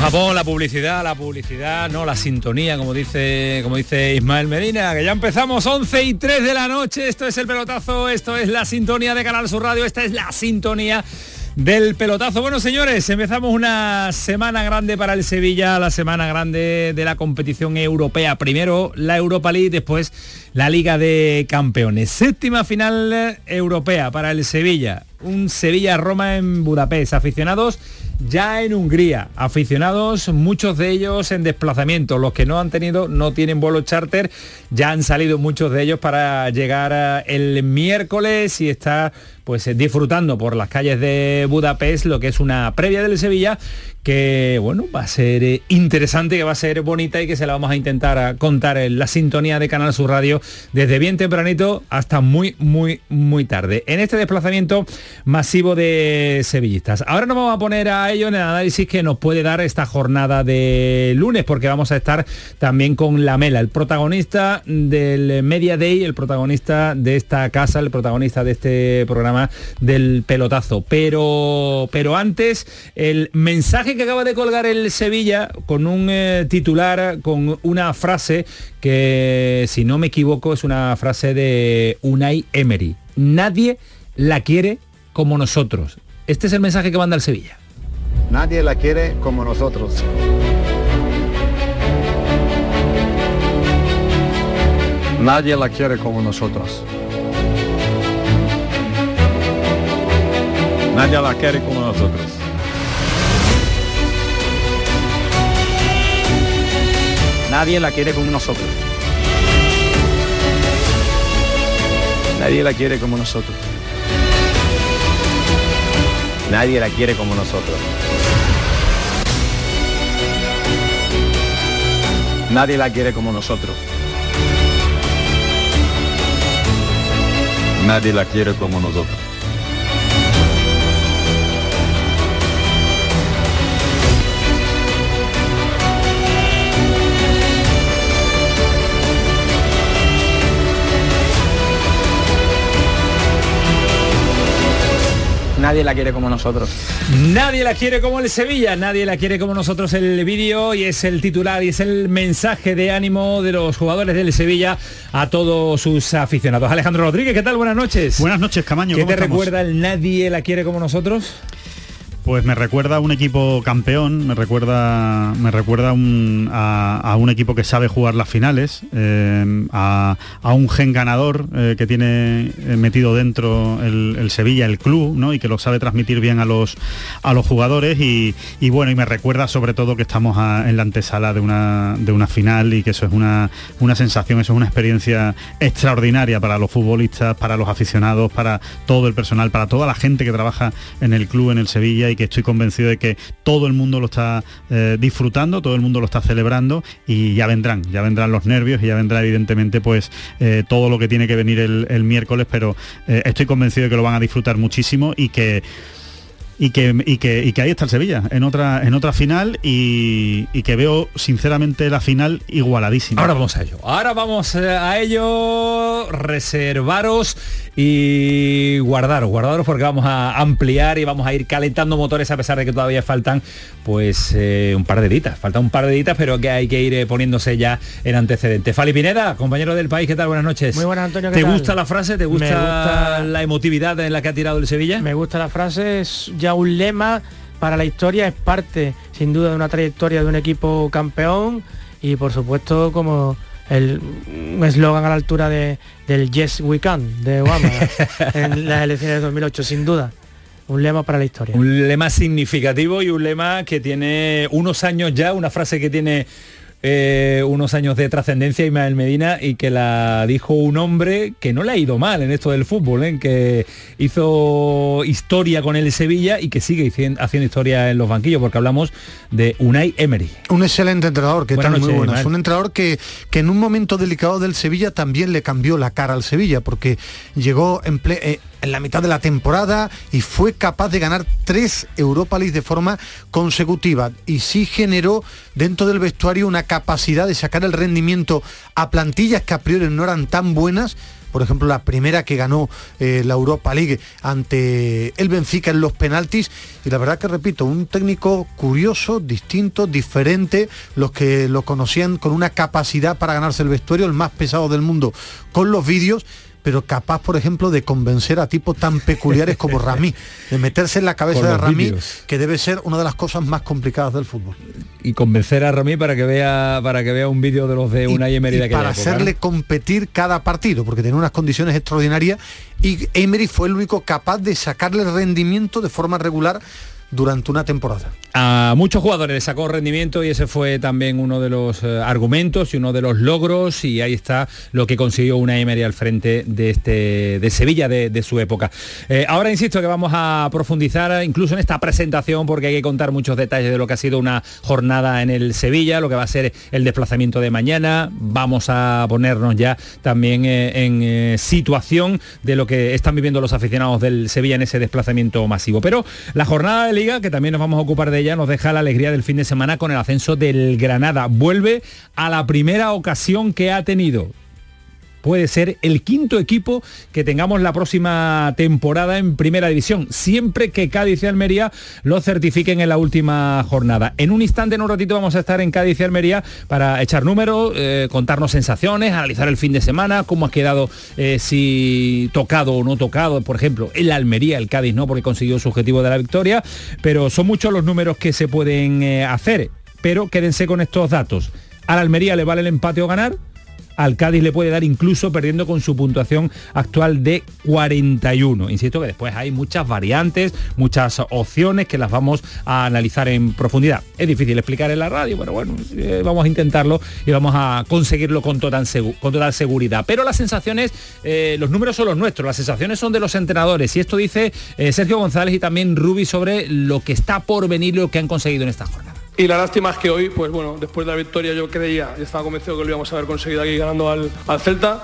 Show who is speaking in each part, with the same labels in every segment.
Speaker 1: Japón, la publicidad, la publicidad, no la sintonía, como dice, como dice Ismael Medina, que ya empezamos 11 y 3 de la noche, esto es el pelotazo, esto es la sintonía de Canal Sur Radio, esta es la sintonía del pelotazo. Bueno, señores, empezamos una semana grande para el Sevilla, la semana grande de la competición europea. Primero la Europa League, después la Liga de Campeones. Séptima final europea para el Sevilla. Un Sevilla-Roma en Budapest. Aficionados ya en Hungría. Aficionados, muchos de ellos en desplazamiento. Los que no han tenido, no tienen vuelo charter, ya han salido muchos de ellos para llegar eh, el miércoles y estar pues disfrutando por las calles de Budapest lo que es una previa del Sevilla que bueno va a ser eh, interesante que va a ser bonita y que se la vamos a intentar a contar en la sintonía de Canal Sur Radio desde bien tempranito hasta muy muy muy tarde en este desplazamiento masivo de sevillistas ahora nos vamos a poner a ello en el análisis que nos puede dar esta jornada de lunes porque vamos a estar también con la Mela el protagonista del Media Day el protagonista de esta casa el protagonista de este programa del pelotazo. Pero, pero antes, el mensaje que acaba de colgar el Sevilla con un eh, titular, con una frase que, si no me equivoco, es una frase de Unai Emery. Nadie la quiere como nosotros. Este es el mensaje que manda el Sevilla.
Speaker 2: Nadie la quiere como nosotros.
Speaker 3: Nadie la quiere como nosotros. Nadie la quiere como nosotros.
Speaker 4: Nadie la quiere como nosotros.
Speaker 5: Nadie la quiere como nosotros. Nadie la quiere como nosotros.
Speaker 3: Nadie la quiere como nosotros. Nadie la quiere como nosotros.
Speaker 4: Nadie la quiere como nosotros.
Speaker 1: Nadie la quiere como el Sevilla, nadie la quiere como nosotros el vídeo y es el titular y es el mensaje de ánimo de los jugadores del Sevilla a todos sus aficionados. Alejandro Rodríguez, ¿qué tal? Buenas noches.
Speaker 6: Buenas noches, Camaño.
Speaker 1: ¿Qué
Speaker 6: ¿cómo
Speaker 1: te
Speaker 6: estamos?
Speaker 1: recuerda el nadie la quiere como nosotros?
Speaker 6: Pues me recuerda a un equipo campeón, me recuerda, me recuerda a, un equipo que sabe jugar las finales, eh, a, a un gen ganador eh, que tiene eh, metido dentro el, Sevilla, el club, ¿no? y que lo sabe transmitir bien a los, a los jugadores. Y, y bueno, y me recuerda sobre todo que estamos en la antesala de una, de una final y que eso es una, una sensación, eso es una experiencia extraordinaria para los futbolistas, para los aficionados, para todo el personal, para toda la gente que trabaja en el club, en el Sevilla y que estoy convencido de que todo el mundo lo está eh, disfrutando, todo el mundo lo está celebrando y ya vendrán, ya vendrán los nervios y ya vendrá evidentemente pues eh, todo lo que tiene que venir el, miércoles, pero eh, estoy convencido de que lo van a disfrutar muchísimo y que y que, y que, ahí está el Sevilla, en otra, en otra final y, y que veo sinceramente la final igualadísima.
Speaker 1: Ahora vamos a ello. Ahora vamos a ello. Reservaros y guardaros, guardaros porque vamos a ampliar y vamos a ir calentando motores a pesar de que todavía faltan pues eh, un par de ditas. Falta un par de ditas, pero que hay que ir eh, poniéndose ya en antecedente. Fali Pineda, compañero del país, ¿qué tal? Buenas noches.
Speaker 7: Muy buenas, Antonio, ¿qué
Speaker 1: ¿Te
Speaker 7: tal?
Speaker 1: gusta la frase? ¿Te gusta,
Speaker 7: gusta-
Speaker 1: la emotividad en la que ha tirado el Sevilla?
Speaker 7: Me gusta la frase, es ya un lema para la historia, es parte sin duda de una trayectoria de un equipo campeón y por supuesto como el un eslogan a la altura de, del Yes We Can de Obama en las elecciones de 2008, sin duda. Un lema para la historia.
Speaker 1: Un lema significativo y un lema que tiene unos años ya, una frase que tiene eh, unos años de trascendencia Ismael Medina y que la dijo un hombre que no le ha ido mal en esto del fútbol, ¿eh? que hizo historia con el Sevilla y que sigue haciendo historia en los banquillos, porque hablamos de Unai Emery.
Speaker 8: Un excelente entrenador, que tal muy buenas. Un entrenador que, que en un momento delicado del Sevilla también le cambió la cara al Sevilla, porque llegó en, eh, en la mitad de la temporada y fue capaz de ganar tres Europa League de forma consecutiva. Y sí generó dentro del vestuario una capacidad de sacar el rendimiento a plantillas que a priori no eran tan buenas. Por ejemplo la primera que ganó eh, la Europa League ante el Benfica en los penaltis. Y la verdad que repito, un técnico curioso, distinto, diferente, los que lo conocían con una capacidad para ganarse el vestuario, el más pesado del mundo con los vídeos pero capaz, por ejemplo, de convencer a tipos tan peculiares como Ramí, de meterse en la cabeza de Ramí, que debe ser una de las cosas más complicadas del fútbol.
Speaker 1: Y convencer a Ramí para que vea para que vea un vídeo de los de una y, Emery de
Speaker 8: Para hacerle competir cada partido, porque tiene unas condiciones extraordinarias y Emery fue el único capaz de sacarle rendimiento de forma regular durante una temporada.
Speaker 1: A muchos jugadores les sacó rendimiento y ese fue también uno de los eh, argumentos y uno de los logros y ahí está lo que consiguió una Emery al frente de este de Sevilla de, su época. Eh, ahora insisto que vamos a profundizar incluso en esta presentación porque hay que contar muchos detalles de lo que ha sido una jornada en el Sevilla, lo que va a ser el desplazamiento de mañana. Vamos a ponernos ya también eh, en situación de lo que están viviendo los aficionados del Sevilla en ese desplazamiento masivo. Pero la jornada que también nos vamos a ocupar de ella, nos deja la alegría del fin de semana con el ascenso del Granada. Vuelve a la primera ocasión que ha tenido puede ser el quinto equipo que tengamos la próxima temporada en primera división, siempre que Cádiz y Almería lo certifiquen en la última jornada. En un instante, en un ratito, vamos a estar en Cádiz y Almería para echar números, eh, contarnos sensaciones, analizar el fin de semana, cómo ha quedado, eh, si tocado o no tocado, por ejemplo, el Almería, el Cádiz no, porque consiguió su objetivo de la victoria, pero son muchos los números que se pueden eh, hacer, pero quédense con estos datos. Al Almería le vale el empate o ganar, al Cádiz le puede dar incluso perdiendo con su puntuación actual de 41. Insisto que después hay muchas variantes, muchas opciones que las vamos a analizar en profundidad. Es difícil explicar en la radio, pero bueno, eh, vamos a intentarlo y vamos a conseguirlo con total, seguridad. Pero las sensaciones, eh, los números son los nuestros, las sensaciones son de los entrenadores y esto dice eh, Sergio González y también Rubi sobre lo que está por venir lo que han conseguido en esta jornada.
Speaker 9: Y la lástima es que hoy, pues bueno, después de la victoria yo creía, y estaba convencido que lo íbamos a haber conseguido aquí ganando al, al Celta,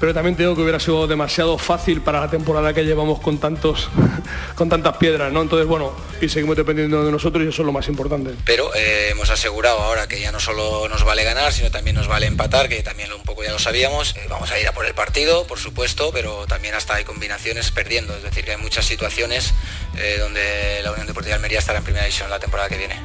Speaker 9: pero también tengo que hubiera sido demasiado fácil para la temporada que llevamos con tantos con tantas piedras, ¿no? Entonces, bueno, y seguimos dependiendo de nosotros y eso es lo más importante.
Speaker 10: Pero eh, hemos asegurado ahora que ya no solo nos vale ganar, sino también nos vale empatar, que también un poco ya lo sabíamos. Eh, vamos a ir a por el partido, por supuesto, pero también hasta hay combinaciones perdiendo, es decir, que hay muchas situaciones eh, donde la Unión Deportiva de Almería estará en primera división la temporada que viene.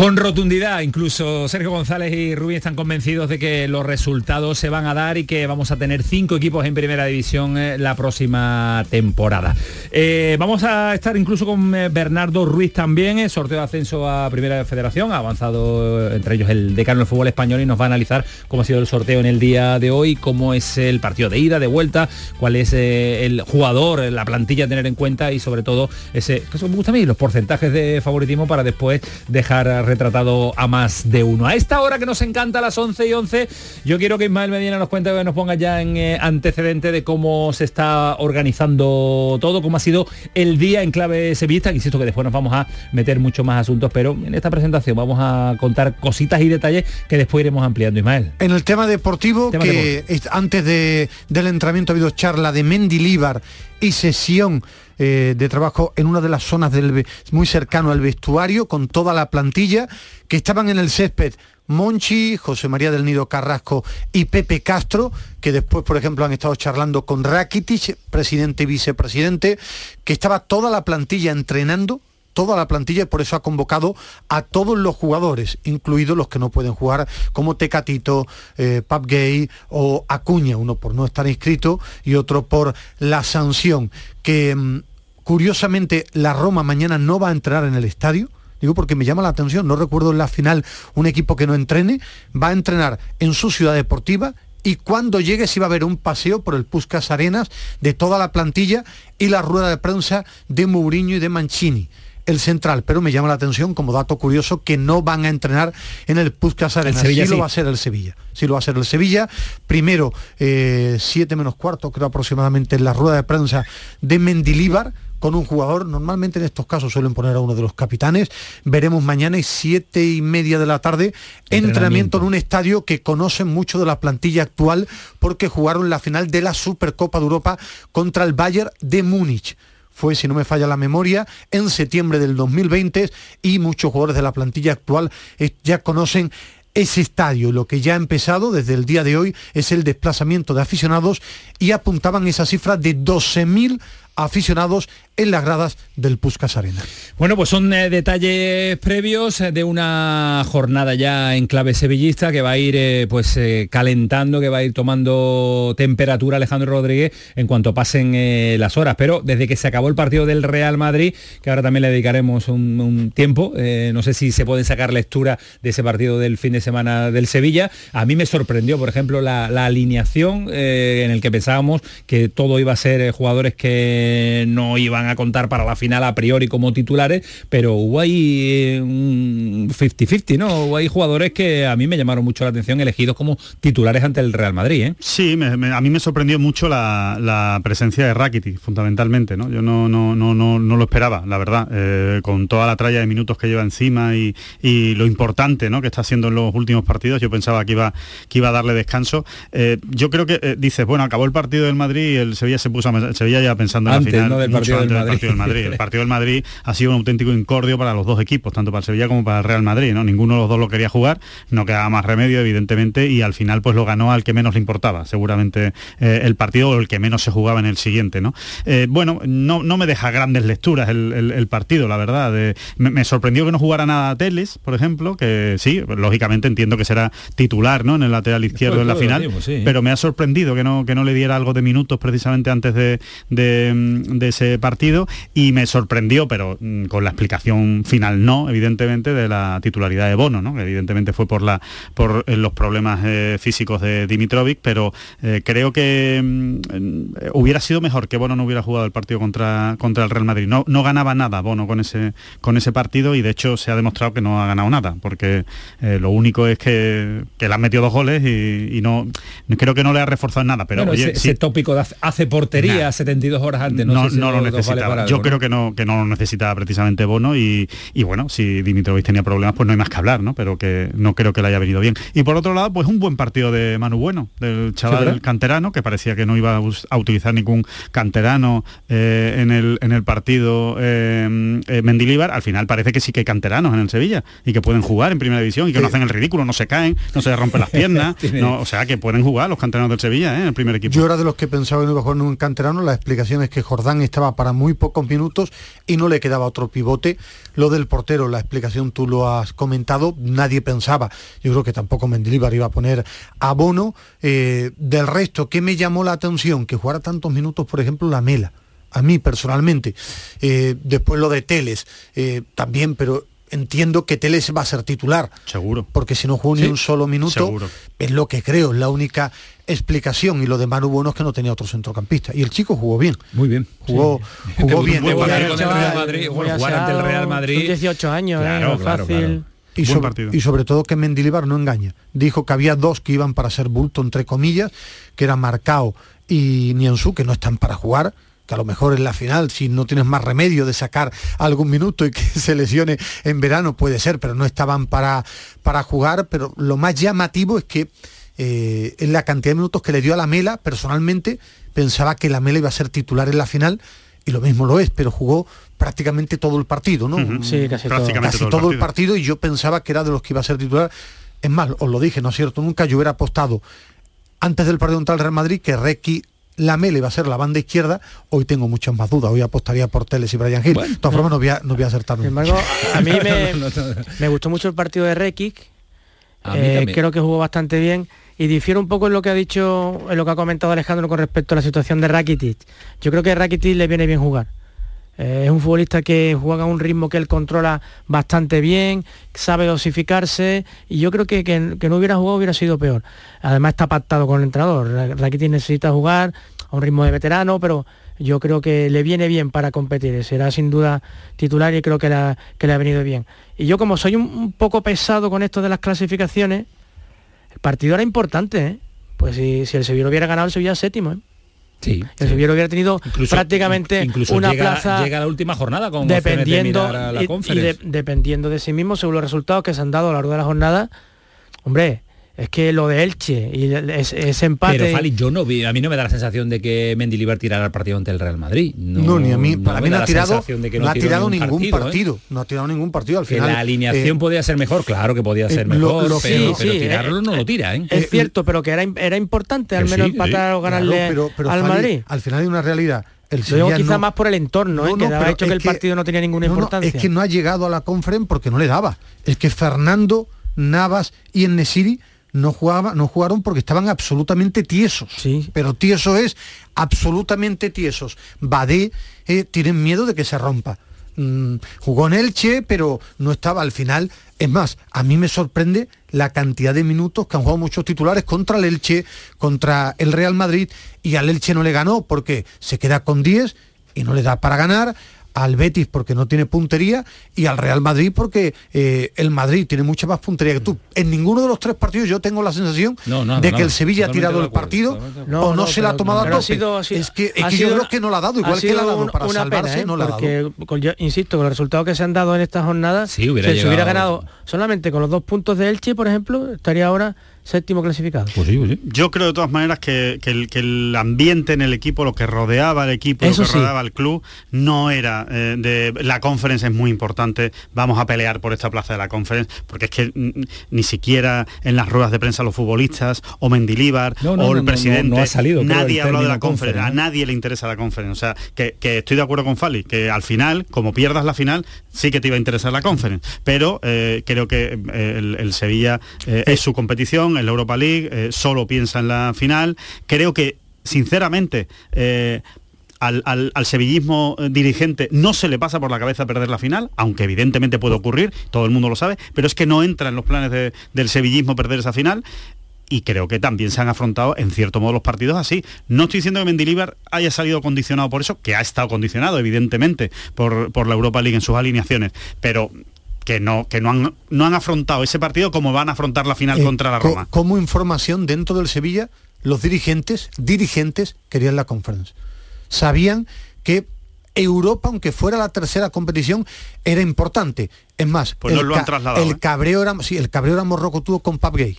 Speaker 1: Con rotundidad, incluso Sergio González y Rubí están convencidos de que los resultados se van a dar y que vamos a tener cinco equipos en primera división eh, la próxima temporada. Eh, vamos a estar incluso con eh, Bernardo Ruiz también, sorteo de ascenso a Primera Federación, ha avanzado entre ellos el decano del fútbol español y nos va a analizar cómo ha sido el sorteo en el día de hoy, cómo es el partido de ida, de vuelta, cuál es el jugador, la plantilla a tener en cuenta y sobre todo ese, que me gusta a mí, los porcentajes de favoritismo para después dejar retratado a más de uno. A esta hora que nos encanta, las 11 y 11, yo quiero que Ismael Medina nos cuente, que nos ponga ya en eh, antecedente de cómo se está organizando todo, cómo ha sido el día en clave sevillista, que insisto que después nos vamos a meter mucho más asuntos, pero en esta presentación vamos a contar cositas y detalles que después iremos ampliando, Ismael.
Speaker 8: En el tema deportivo, que antes de, del entrenamiento ha habido charla de Mendilíbar y sesión eh, de trabajo en una de las zonas del, muy cercano al vestuario, con toda la plantilla, que estaban en el césped Monchi, José María del Nido Carrasco y Pepe Castro, que después, por ejemplo, han estado charlando con Rakitic, presidente y vicepresidente, que estaba toda la plantilla entrenando toda la plantilla y por eso ha convocado a todos los jugadores, incluidos los que no pueden jugar, como Tecatito, eh, Pap Gay o Acuña, uno por no estar inscrito y otro por la sanción, que mm, curiosamente la Roma mañana no va a entrar en el estadio. Digo porque me llama la atención, no recuerdo en la final un equipo que no entrene, va a entrenar en su ciudad deportiva y cuando llegue si va a haber un paseo por el Puscas Arenas de toda la plantilla y la rueda de prensa de Mourinho y de Mancini el central, pero me llama la atención como dato curioso que no van a entrenar en el Puskas Arena.
Speaker 1: Sevilla
Speaker 8: sí,
Speaker 1: sí.
Speaker 8: lo va a ser el Sevilla. Sí lo va a ser el Sevilla. Primero, eh, siete menos cuarto, creo aproximadamente, en la rueda de prensa de Mendilíbar con un jugador, normalmente en estos casos suelen poner a uno de los capitanes, veremos mañana y siete y media de la tarde, entrenamiento en un estadio que conocen mucho de la plantilla actual porque jugaron la final de la Supercopa de Europa contra el Bayern de Múnich fue, si no me falla la memoria, en septiembre del 2020 y muchos jugadores de la plantilla actual eh, ya conocen ese estadio. Lo que ya ha empezado desde el día de hoy es el desplazamiento de aficionados y apuntaban esa cifra de 12.000 aficionados en las gradas del Puskas Arena.
Speaker 1: Bueno, pues son eh, detalles previos eh, de una jornada ya en clave sevillista que va a ir eh, pues calentando, que va a ir tomando temperatura Alejandro Rodríguez en cuanto pasen las horas. Pero desde que se acabó el partido del Real Madrid, que ahora también le dedicaremos un, tiempo, no sé si se pueden sacar lectura de ese partido del fin de semana del Sevilla, a mí me sorprendió, por ejemplo, la, la alineación en el que pensábamos que todo iba a ser jugadores que no iban a contar para la final a priori como titulares, pero hubo ahí eh, un 50-50, ¿no? Hubo ahí jugadores que a mí me llamaron mucho la atención elegidos como titulares ante el Real Madrid, ¿eh?
Speaker 6: Sí, me- me- a mí me sorprendió mucho la, la presencia de Rakitic, fundamentalmente, ¿no? Yo no, no, no, no, no lo esperaba, la verdad, eh, con toda la tralla de minutos que lleva encima y, y lo importante, ¿no? Que está haciendo en los últimos partidos, yo pensaba que iba, que iba a darle descanso. Eh, yo creo que eh, dices, bueno, acabó el partido del Madrid y el Sevilla se puso, a, Sevilla ya pensando en
Speaker 1: Antes,
Speaker 6: la final,
Speaker 1: ¿no? del
Speaker 6: mucho
Speaker 1: partido del
Speaker 6: antes del
Speaker 1: Madrid.
Speaker 6: partido del Madrid. El partido del Madrid ha sido un auténtico incordio para los dos equipos, tanto para el Sevilla como para el Real Madrid, ¿no? Ninguno de los dos lo quería jugar, no quedaba más remedio, evidentemente, y al final pues lo ganó al que menos le importaba, seguramente eh, el partido o el que menos se jugaba en el siguiente, ¿no? Eh, bueno, no, no me deja grandes lecturas el, el- el partido, la verdad. Eh, me, me sorprendió que no jugara nada Teles, por ejemplo, que sí, lógicamente entiendo que será titular, ¿no? En el lateral izquierdo en la final,
Speaker 1: sí.
Speaker 6: pero me ha sorprendido que no, que no le diera algo de minutos precisamente antes de, de, mm, de ese partido y me sorprendió, pero mm, con la explicación final no, evidentemente, de la titularidad de Bono, ¿no? que evidentemente fue por, la, por eh, los problemas eh, físicos de Dimitrovic, pero eh, creo que mm, hubiera sido mejor que Bono no hubiera jugado el partido contra, contra el Real Madrid. No, no ganaba nada Bono con ese, con ese partido y de hecho se ha demostrado que no ha ganado nada, porque eh, lo único es que, que le han metido dos goles y, y no creo que no le ha reforzado nada, pero
Speaker 1: Bueno,
Speaker 6: oye,
Speaker 1: ese,
Speaker 6: sí,
Speaker 1: ese tópico de hace- portería
Speaker 6: Nah.
Speaker 1: 72 horas antes, no,
Speaker 6: no,
Speaker 1: sé si
Speaker 6: no lo
Speaker 1: vale
Speaker 6: necesitaba. Yo creo que no, que no lo necesitaba precisamente Bono y, y bueno, si Dimitrovic tenía problemas, pues no hay más que hablar, ¿no? Pero que no creo que le haya venido bien. Y por otro lado, pues un buen partido de Manu Bueno, del chaval
Speaker 1: ¿verdad?
Speaker 6: canterano, que parecía que no iba a, utilizar ningún canterano eh, en, el, en el partido eh, eh, Mendilíbar. Al final parece que sí que hay canteranos en el Sevilla y que pueden jugar en primera división y que no hacen el ridículo, no se caen, no se rompen las piernas, no, o sea que pueden jugar los canteranos del Sevilla ¿eh? en el primer equipo.
Speaker 8: Yo era de los que pensaba que no iba a jugar un canterano, la explicación es que Jordán estaba para muy pocos minutos y no le quedaba otro pivote. Lo del portero, la explicación tú lo has comentado, nadie pensaba, yo creo que tampoco Mendilibar iba a poner a Bono. Eh, del resto, ¿qué me llamó la atención? Que jugara tantos minutos, por ejemplo, la Mela. A mí personalmente. Eh, después lo de Teles, eh, también, pero entiendo que Teles va a ser titular.
Speaker 6: Seguro.
Speaker 8: Porque si no jugó ni
Speaker 6: Sí,
Speaker 8: un solo minuto,
Speaker 6: seguro.
Speaker 8: es lo que creo, es la única explicación. Y lo de Manu Bueno es que no tenía otro centrocampista. Y el chico jugó bien.
Speaker 1: Muy bien.
Speaker 8: Jugó, jugó bien.
Speaker 1: buen jugar ante el Real Madrid.
Speaker 7: Son 18 años,
Speaker 1: Claro,
Speaker 7: ¿eh?
Speaker 1: Claro,
Speaker 7: fácil.
Speaker 1: claro.
Speaker 8: Y
Speaker 6: Buen
Speaker 8: sobre,
Speaker 6: partido.
Speaker 8: y sobre todo que Mendilibar no engaña. Dijo que había dos que iban para ser bulto, entre comillas, que eran Marcao y Nianzú, que no están para jugar que a lo mejor en la final, si no tienes más remedio de sacar algún minuto y que se lesione en verano, puede ser, pero no estaban para, para jugar. Pero lo más llamativo es que eh, en la cantidad de minutos que le dio a la Mela, personalmente pensaba que la Mela iba a ser titular en la final y lo mismo lo es, pero jugó prácticamente todo el partido, ¿no?
Speaker 6: Ujú.
Speaker 7: Sí, casi todo.
Speaker 6: Prácticamente
Speaker 8: casi todo, el partido y yo pensaba que era de los que iba a ser titular. Es más, os lo dije, ¿no es cierto? Nunca yo hubiera apostado antes del partido contra el Real Madrid que Requi Lamela iba a ser la banda izquierda, hoy tengo muchas más dudas, hoy apostaría por Teles y Brian Hill. de todas formas no voy a, no voy a acertar
Speaker 7: Sin embargo, a mí me, me gustó mucho el partido de Rekic. Eh, creo que jugó bastante bien y difiere un poco en lo que ha dicho, en lo que ha comentado Alejandro con respecto a la situación de Rakitic. Yo creo que a Rakitic le viene bien jugar. Eh, es un futbolista que juega a un ritmo que él controla bastante bien, sabe dosificarse y yo creo que, que- no hubiera jugado hubiera sido peor. Además está pactado con el entrenador. Ra- Rakitic necesita jugar a un ritmo de veterano, pero yo creo que le viene bien para competir, será sin duda titular y creo que le ha venido bien. Y yo como soy un, poco pesado con esto de las clasificaciones, el partido era importante, ¿eh? Pues si, el Sevilla hubiera ganado, el Sevilla séptimo, ¿eh?
Speaker 1: Sí,
Speaker 7: el Sevilla hubiera tenido prácticamente una plaza
Speaker 1: llega la última jornada con
Speaker 7: dependiendo dependiendo de sí mismo según los resultados que se han dado a lo largo de la jornada hombre es que lo de Elche y ese, empate...
Speaker 1: Pero Fali, yo no vi, a mí no me da la sensación de que Mendilibar tirara el partido ante el Real Madrid.
Speaker 8: No, ni a mí, para mí no ha tirado, no, ha tirado ningún partido, ¿eh? no ha tirado ningún partido al final.
Speaker 1: Que la alineación eh, podía ser mejor, claro que podía ser mejor, pero, tirarlo no lo tira. ¿eh?
Speaker 7: Es cierto, pero que era, era importante al menos empatar o ganarle al Madrid.
Speaker 8: Al final hay una realidad.
Speaker 7: El Luego quizá más por el entorno, ¿eh? que ha hecho que el partido no tenía ninguna importancia.
Speaker 8: es que no ha llegado a la conferencia porque no le daba. Es que Fernando, Navas y Nesiri no, jugaba, no jugaron porque estaban absolutamente tiesos.
Speaker 7: Sí.
Speaker 8: Pero tieso es absolutamente tiesos. Badé eh, tienen miedo de que se rompa. Mm, jugó en Elche, pero no estaba al final. Es más, a mí me sorprende la cantidad de minutos que han jugado muchos titulares contra el Elche, contra el Real Madrid, y al Elche no le ganó porque se queda con 10 y no le da para ganar al Betis porque no tiene puntería y al Real Madrid porque eh, el Madrid tiene mucha más puntería que tú. En ninguno de los tres partidos yo tengo la sensación de que el Sevilla ha tirado el partido o no, se la ha tomado a tope. es que, yo creo que no la ha dado, igual que la ha dado para salvarse, ¿eh? no la ha dado.
Speaker 7: insisto, con los resultados que se han dado en esta jornada, si se hubiera ganado solamente con los dos puntos de Elche, por ejemplo, estaría ahora séptimo clasificado.
Speaker 6: Pues pues yo creo de todas maneras que, el, ambiente en el equipo, lo que rodeaba el equipo, lo que rodeaba el club, no era eh, de la conferencia es muy importante, vamos a pelear por esta plaza de la conferencia, porque es que ni siquiera en las ruedas de prensa los futbolistas, o Mendilíbar, o el presidente,
Speaker 1: ha salido,
Speaker 6: nadie ha hablado de la conferencia, a nadie le interesa la conferencia. O sea, que, estoy de acuerdo con Fali, que al final, como pierdas la final, sí que te iba a interesar la conferencia. Pero eh, creo que eh, el, Sevilla es su competición, el Europa League, eh, solo piensa en la final. Creo que, sinceramente, eh, al, sevillismo dirigente no se le pasa por la cabeza perder la final, aunque evidentemente puede ocurrir, todo el mundo lo sabe, pero es que no entra en los planes del sevillismo perder esa final y creo que también se han afrontado en cierto modo los partidos así. No estoy diciendo que Mendilibar haya salido condicionado por eso, que ha estado condicionado evidentemente por la Europa League en sus alineaciones, pero que no, que no, han, no han afrontado ese partido como van a afrontar la final eh, contra la Roma.
Speaker 8: como información dentro del Sevilla, los dirigentes, dirigentes querían la conferencia. Sabían que Europa, aunque fuera la tercera competición, era importante. Es más,
Speaker 6: pues el, lo han trasladado,
Speaker 8: el, ¿eh? cabreo era, sí, el cabreo era morroco tuvo con Pap Gay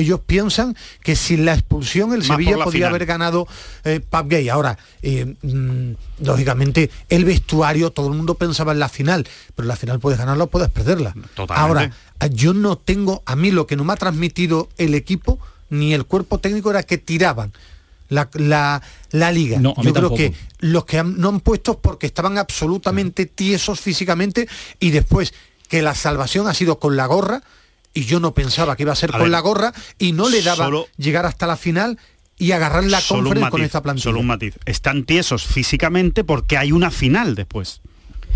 Speaker 8: ellos piensan que sin la expulsión el Sevilla podría haber ganado eh, Gay. Ahora, eh, mm, lógicamente, el vestuario, todo el mundo pensaba en la final, pero la final puedes ganarla o puedes perderla. Ahora, yo no tengo, a mí lo que no me ha transmitido el equipo, ni el cuerpo técnico, era que tiraban. La, liga. Yo creo que los que no han puesto porque estaban absolutamente tiesos físicamente y después que la salvación ha sido con la gorra, y yo no pensaba que iba a ser con la gorra y no le daba llegar hasta la final y agarrar la conferencia con esta plantilla.
Speaker 6: Solo un matiz. Están tiesos físicamente porque hay una final después.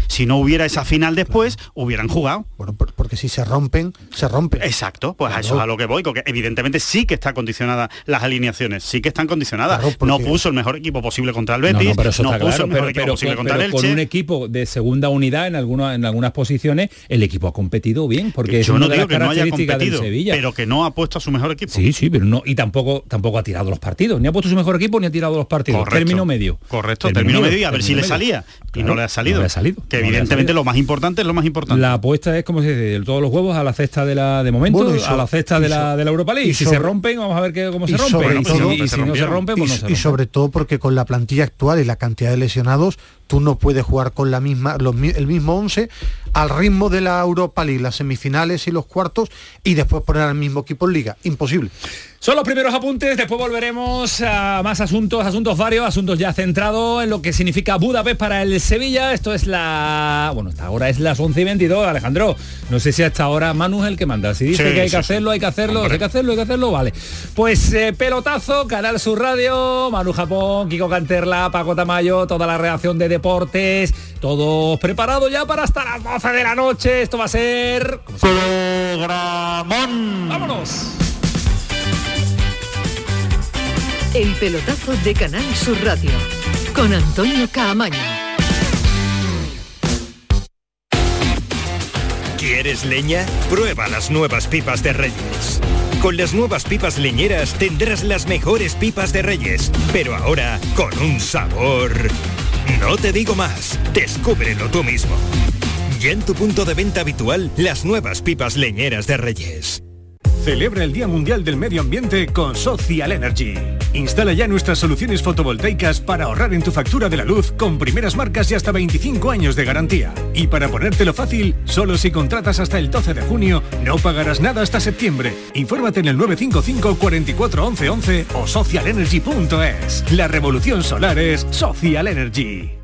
Speaker 6: Si no hubiera esa final después, hubieran jugado.
Speaker 8: Bueno, porque si se rompen, se rompen.
Speaker 6: Exacto, pues a eso es a lo que voy, porque evidentemente sí que está condicionada las alineaciones, sí que están condicionadas. No puso el mejor equipo posible contra el Betis, no, puso el mejor equipo posible contra el Elche.
Speaker 1: Con un equipo de segunda unidad en algunas en algunas posiciones, el equipo ha competido bien, porque
Speaker 6: yo no digo que no haya competido, pero que no ha puesto a su mejor equipo.
Speaker 1: Sí, sí, pero no y tampoco tampoco ha tirado los partidos, ni ha puesto su mejor equipo ni ha tirado los partidos. término medio.
Speaker 6: Correcto, término, medio y a ver si le salía y no le ha salido.
Speaker 1: le ha salido
Speaker 6: evidentemente lo más importante es lo más importante.
Speaker 1: La apuesta es como se dice, todos los huevos a la cesta de la de momento, a la cesta de la, de la Europa League. Y, si se rompen, vamos a ver qué, cómo se rompen. Y, si, no se rompen, pues no se rompen.
Speaker 8: Y sobre todo porque con la plantilla actual y la cantidad de lesionados, tú no puedes jugar con la misma, el mismo 11 al ritmo de la Europa League, las semifinales y los cuartos, y después poner al mismo equipo en liga. Imposible.
Speaker 1: Son los primeros apuntes, después volveremos a más asuntos, asuntos varios, asuntos ya centrados en lo que significa Budapest para el Sevilla. Esto es la... Bueno, esta hora es las 11 y 22, Alejandro. No sé si hasta ahora Manu es el que manda. Si dice que hay que hacerlo, hay que hacerlo, hay que hacerlo, hay que hacerlo, vale. Pues eh, pelotazo, Canal Sur Radio, Manu Japón, Kiko Canterla, Paco Tamayo, toda la reacción de deportes, todos preparados ya para hasta las 12 de la noche. Esto va a ser...
Speaker 6: Programón.
Speaker 1: Vámonos.
Speaker 11: El pelotazo de Canal Sur Radio con Antonio Caamaño.
Speaker 12: ¿Quieres leña? Prueba las nuevas pipas de Reyes. Con las nuevas pipas leñeras tendrás las mejores pipas de Reyes, pero ahora con un sabor. No te digo más, descúbrelo tú mismo. Ya en tu punto de venta habitual, las nuevas pipas leñeras de Reyes.
Speaker 13: Celebra el Día Mundial del Medio Ambiente con Social Energy. Instala ya nuestras soluciones fotovoltaicas para ahorrar en tu factura de la luz con primeras marcas y hasta 25 años de garantía. Y para ponértelo fácil, solo si contratas hasta el 12 de junio, no pagarás nada hasta septiembre. Infórmate en el 955 44 11 11 o socialenergy.es. La revolución solar es Social Energy.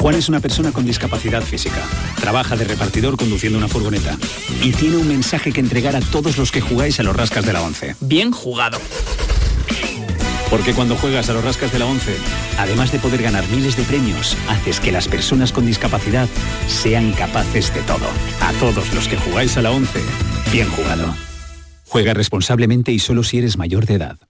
Speaker 14: Juan es una persona con discapacidad física. Trabaja de repartidor conduciendo una furgoneta. Y tiene un mensaje que entregar a todos los que jugáis a los rascas de la 11.
Speaker 4: Bien jugado.
Speaker 14: Porque cuando juegas a los rascas de la 11, además de poder ganar miles de premios, haces que las personas con discapacidad sean capaces de todo. A todos los que jugáis a la 11, bien jugado. Juega responsablemente y solo si eres mayor de edad.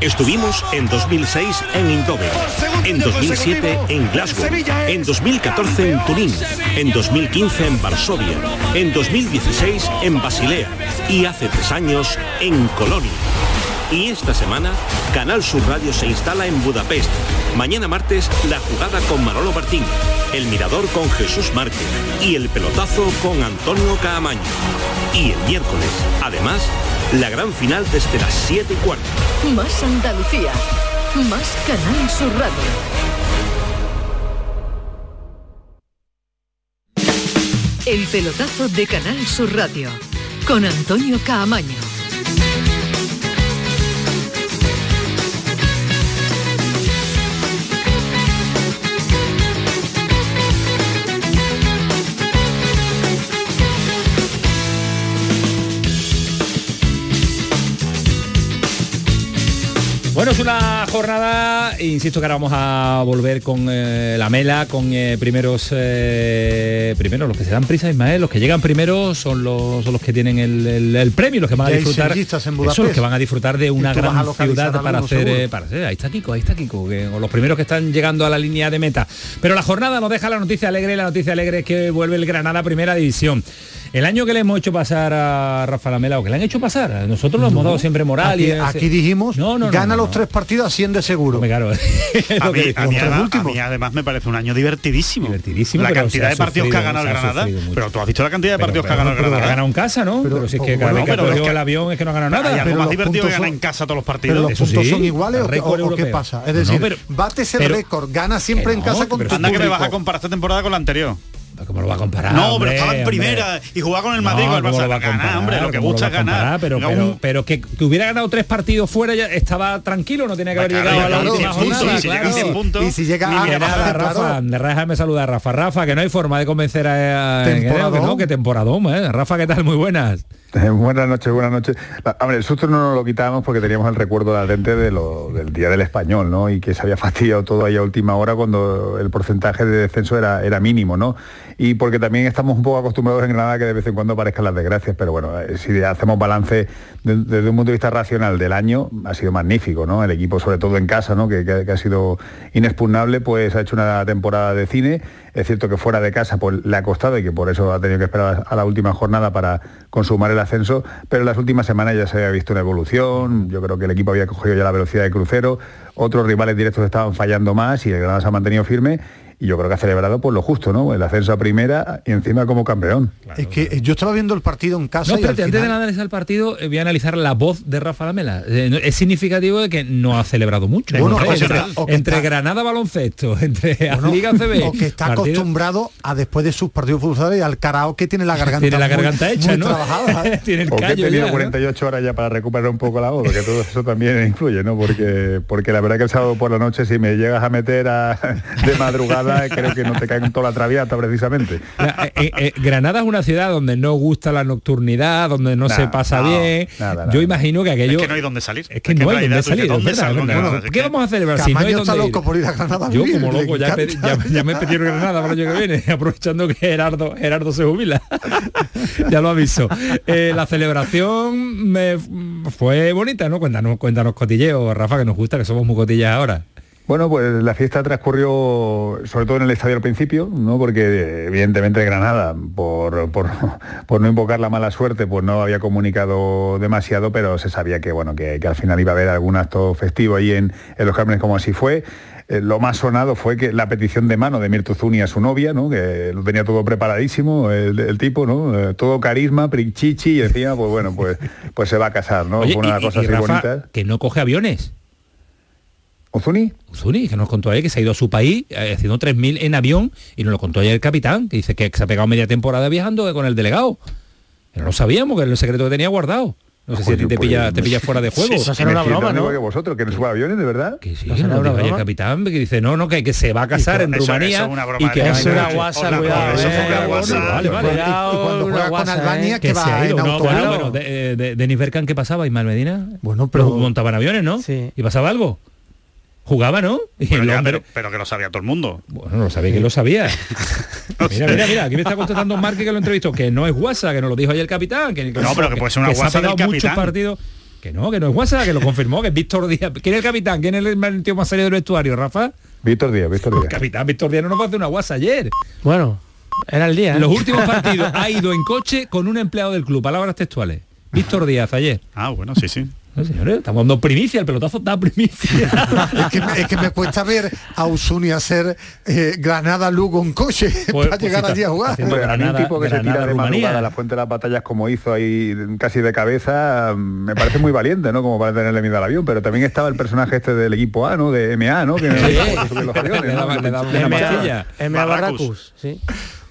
Speaker 12: Estuvimos en 2006 en Eindhoven, en 2007 en Glasgow, en 2014 en Turín, en 2015 en Varsovia, en 2016 en Basilea y hace tres años en Colonia. Y esta semana, Canal Sur Radio se instala en Budapest. Mañana martes, la jugada con Manolo Martín, el mirador con Jesús Márquez y el pelotazo con Antonio Caamaño. Y el miércoles, además, la gran final desde las 7 y cuarto.
Speaker 11: Más Andalucía. Más Canal Sur Radio. El pelotazo de Canal Sur Radio. Con Antonio Caamaño.
Speaker 1: Bueno, es una jornada, insisto que ahora vamos a volver con eh, la mela, con eh, primeros, eh, primeros los que se dan prisa, Ismael, los que llegan primero son los, son los que tienen el, el- el premio, los que van a disfrutar,
Speaker 8: Budapest.
Speaker 1: los que van a disfrutar de una gran ciudad para hacer, para hacer, ahí está Kiko, ahí está Kiko, que- o los primeros que están llegando a la línea de meta. Pero la jornada nos deja la noticia alegre, la noticia alegre es que vuelve el Granada a Primera División. El año que le hemos hecho pasar a Rafa Lamela, o que le han hecho pasar, nosotros lo hemos dado siempre moral
Speaker 8: Aquí,
Speaker 1: y ese-
Speaker 8: aquí dijimos,
Speaker 1: No, no, no,
Speaker 8: gana
Speaker 1: no,
Speaker 8: tres partidos, asciende seguro.
Speaker 1: claro.
Speaker 6: A mí, a mí
Speaker 8: Los tres
Speaker 6: además, a
Speaker 8: últimos.
Speaker 6: mí además me parece un año divertidísimo.
Speaker 1: Divertidísimo,
Speaker 6: La cantidad de partidos que ha ganado el Granada. Pero tú has visto la cantidad de
Speaker 1: Pero-
Speaker 6: partidos que ha ganado el Granada.
Speaker 1: ha ganado en casa, ¿no? Pero, si es que cada
Speaker 6: bueno,
Speaker 1: vez que
Speaker 6: pero
Speaker 1: ha
Speaker 6: es
Speaker 1: cogido
Speaker 6: que-
Speaker 1: el avión es que no ha ganado nada.
Speaker 6: Hay algo más
Speaker 8: los
Speaker 6: divertido que
Speaker 8: puntos
Speaker 6: ganar en casa todos los
Speaker 8: Pero
Speaker 6: partidos.
Speaker 8: los puntos son iguales o, qué- pasa. Es decir, bates el récord, gana siempre en casa con tu
Speaker 6: Anda que me vas a comparar esta temporada con la anterior.
Speaker 1: ¿Cómo lo va a comparar?
Speaker 6: no,
Speaker 1: hombre,
Speaker 6: pero estaba en
Speaker 1: hombre?
Speaker 6: primera y jugaba con el Madrid
Speaker 1: No,
Speaker 6: con el
Speaker 1: ¿cómo
Speaker 6: Barça.
Speaker 1: lo va a
Speaker 6: Ganar,
Speaker 1: comparar?
Speaker 6: hombre, lo que
Speaker 1: ¿Cómo
Speaker 6: gusta es
Speaker 1: va a comparar?
Speaker 6: ganar.
Speaker 1: Pero, pero, que, que hubiera ganado tres partidos fuera ya estaba tranquilo, no tenía que haber llegado a la última jornada.
Speaker 6: sí, si llegan
Speaker 1: claro.
Speaker 6: 100 puntos,
Speaker 8: Y si llega
Speaker 6: ni
Speaker 8: a-
Speaker 1: nada. Rafa, de- déjame saludar a Rafa. Rafa, que no hay forma de convencer a, a que
Speaker 8: Temporadón.
Speaker 1: no, que temporadón, ¿eh? Rafa, ¿qué tal? Muy buenas.
Speaker 15: Eh, buenas noches, buenas noches. La- Hombre, el susto no nos lo quitábamos porque teníamos el recuerdo latente de lo, del Día del Español, ¿no? Y que se había fastidiado todo ahí a última hora cuando el porcentaje de descenso era, era mínimo, ¿no? Y porque también estamos un poco acostumbrados en Granada que de vez en cuando aparezcan las desgracias, pero bueno, eh, si hacemos balance de- desde un punto de vista racional del año, ha sido magnífico, ¿no? El equipo, sobre todo en casa, ¿no? Que ha sido inexpugnable, pues ha hecho una temporada de cine. Es cierto que fuera de casa pues, le ha costado y que por eso ha tenido que esperar a la última jornada para consumar el ascenso, pero en las últimas semanas ya se había visto una evolución, yo creo que el equipo había cogido ya la velocidad de crucero, otros rivales directos estaban fallando más y el Granada se ha mantenido firme y yo creo que ha celebrado por lo justo, ¿no? El ascenso a primera y encima como campeón.
Speaker 8: es que yo estaba viendo el partido en casa.
Speaker 1: No, pero antes de analizar el partido, eh, voy a analizar la voz de Rafa Lamela. Eh, es significativo de que no ha celebrado mucho.
Speaker 8: Bueno,
Speaker 1: entre,
Speaker 8: que está-
Speaker 1: Granada baloncesto, entre
Speaker 8: Bueno,
Speaker 1: Liga CB.
Speaker 8: o que está
Speaker 1: partido-
Speaker 8: acostumbrado a después de sus partidos y al karaoke tiene la garganta
Speaker 1: Tiene la
Speaker 8: muy-
Speaker 1: garganta hecha,
Speaker 8: muy
Speaker 1: ¿no?
Speaker 8: trabajada, ¿eh?
Speaker 1: Tiene el
Speaker 15: O que he
Speaker 1: callo
Speaker 15: tenido
Speaker 1: ya, ¿no?
Speaker 15: 48 horas ya para recuperar un poco la voz, porque todo eso también influye, ¿no? Porque, porque la verdad que el sábado por la noche, si me llegas a meter a- de madrugada, creo que no te cae en toda la traviata precisamente.
Speaker 1: Eh, eh, eh, Granada es una ciudad donde no gusta la nocturnidad, donde no
Speaker 15: Nah,
Speaker 1: se pasa
Speaker 15: no,
Speaker 1: bien.
Speaker 15: nada,
Speaker 1: Yo imagino que aquello...
Speaker 6: Es que no hay dónde salir.
Speaker 1: Es que no hay
Speaker 6: dices,
Speaker 1: salir,
Speaker 6: ¿dónde
Speaker 1: verdad,
Speaker 6: salgo?
Speaker 1: es verdad.
Speaker 6: No, no, es
Speaker 1: ¿Qué vamos a celebrar si no hay
Speaker 8: está
Speaker 1: dónde
Speaker 8: loco
Speaker 1: ir?
Speaker 8: por ir a Granada
Speaker 1: Yo como loco ya,
Speaker 8: encanta.
Speaker 1: pedí- ya, ya me pidieron Granada para el año que viene, aprovechando que Gerardo, Gerardo se jubila. ya lo aviso. Eh, la celebración me, fue bonita, ¿no? Cuéntanos, cuéntanos cotilleo, Rafa, que nos gusta, que somos muy cotillas ahora.
Speaker 15: Bueno, pues la fiesta transcurrió sobre todo en el estadio al principio, ¿no? Porque evidentemente Granada, por, por, por no invocar la mala suerte, pues no había comunicado demasiado, pero se sabía que bueno, que, que al final iba a haber algún acto festivo ahí en, en los Cármenes como así fue. Eh, lo más sonado fue que la petición de mano de Mirto Zuni a su novia, ¿no? que lo tenía todo preparadísimo, el, el tipo, ¿no? Eh, todo carisma, princhichi, y encima, pues bueno, pues, pues se va a casar, ¿no?
Speaker 1: Oye,
Speaker 15: fue una
Speaker 1: y-
Speaker 15: cosa
Speaker 1: y
Speaker 15: así
Speaker 1: Rafa,
Speaker 15: bonita.
Speaker 1: que no coge aviones.
Speaker 15: ¿Uzuni?
Speaker 1: Uzuni, que nos contó ayer que se ha ido a su país eh, haciendo 3.000 en avión y nos lo contó ayer el capitán, que dice que se ha pegado media temporada viajando con el delegado. No lo sabíamos, que era el secreto que tenía guardado. No sé si a ti
Speaker 15: Coño,
Speaker 1: te
Speaker 15: pues,
Speaker 1: pilla, te pilla fuera de juego.
Speaker 15: Sí, sí, me siento lo mismo que vosotros, que no suba aviones, de verdad.
Speaker 1: Que sí, que nos dijo ayer el capitán, que dice, no, no, que, que se va a casar en
Speaker 6: Eso- eso
Speaker 1: Rumanía
Speaker 6: una broma
Speaker 1: y que
Speaker 6: de
Speaker 1: va a
Speaker 6: Es
Speaker 1: ir-
Speaker 6: una guasa, cuidado, eh,
Speaker 1: eso fue una guasa. Vale, vale.
Speaker 8: y cuando juega con Albania, que, va en.
Speaker 1: No,
Speaker 8: autobús.
Speaker 1: bueno, bueno, de, de- Denis Bergkamp, ¿qué pasaba, Ismael Medina?
Speaker 8: Bueno, pero-
Speaker 1: montaban aviones, ¿no?
Speaker 7: Sí.
Speaker 1: ¿Y pasaba algo? Jugaba, ¿no? Y
Speaker 6: Bueno,
Speaker 1: el
Speaker 6: ya,
Speaker 1: hombre-
Speaker 6: pero, pero que lo sabía todo el mundo.
Speaker 1: Bueno, no sabía que lo sabía. mira, mira, mira, aquí me está contestando un Marque que lo entrevistó, que no es WhatsApp, que nos lo dijo ayer el capitán. Que,
Speaker 6: No, pero que puede ser una guasa del capitán.
Speaker 1: partidos. Que no, que no es WhatsApp, que lo confirmó, que es Víctor Díaz. ¿Quién es el capitán? ¿Quién es el tío más serio del vestuario, Rafa?
Speaker 15: Víctor Díaz, Víctor
Speaker 1: El
Speaker 15: Díaz.
Speaker 1: capitán Víctor Díaz no nos va a hacer una WhatsApp ayer.
Speaker 7: Bueno, era el día. ¿eh?
Speaker 1: Los últimos partidos ha ido en coche con un empleado del club, palabras textuales. Víctor Díaz ayer.
Speaker 6: Ah, bueno, sí, sí.
Speaker 1: No, señores, estamos dando primicia, el pelotazo da primicia.
Speaker 8: es, que, me- es que me cuesta ver a Usuni hacer eh, Granada Lugo en coche
Speaker 1: Pues-
Speaker 8: para
Speaker 1: pues
Speaker 8: llegar allí a jugar.
Speaker 15: un tipo que se tira de madrugada a la fuente de las batallas como hizo ahí casi de cabeza, mm, me parece muy valiente, ¿no? Como para tenerle miedo al avión, pero también estaba el personaje este del equipo A, ¿no? De MA, ¿no? Que, que sube los aviones,
Speaker 1: Le
Speaker 15: ¿no?
Speaker 1: daba- le daba una
Speaker 7: MA
Speaker 1: pastilla.
Speaker 7: MA
Speaker 6: Barracus.
Speaker 7: Barracus, sí.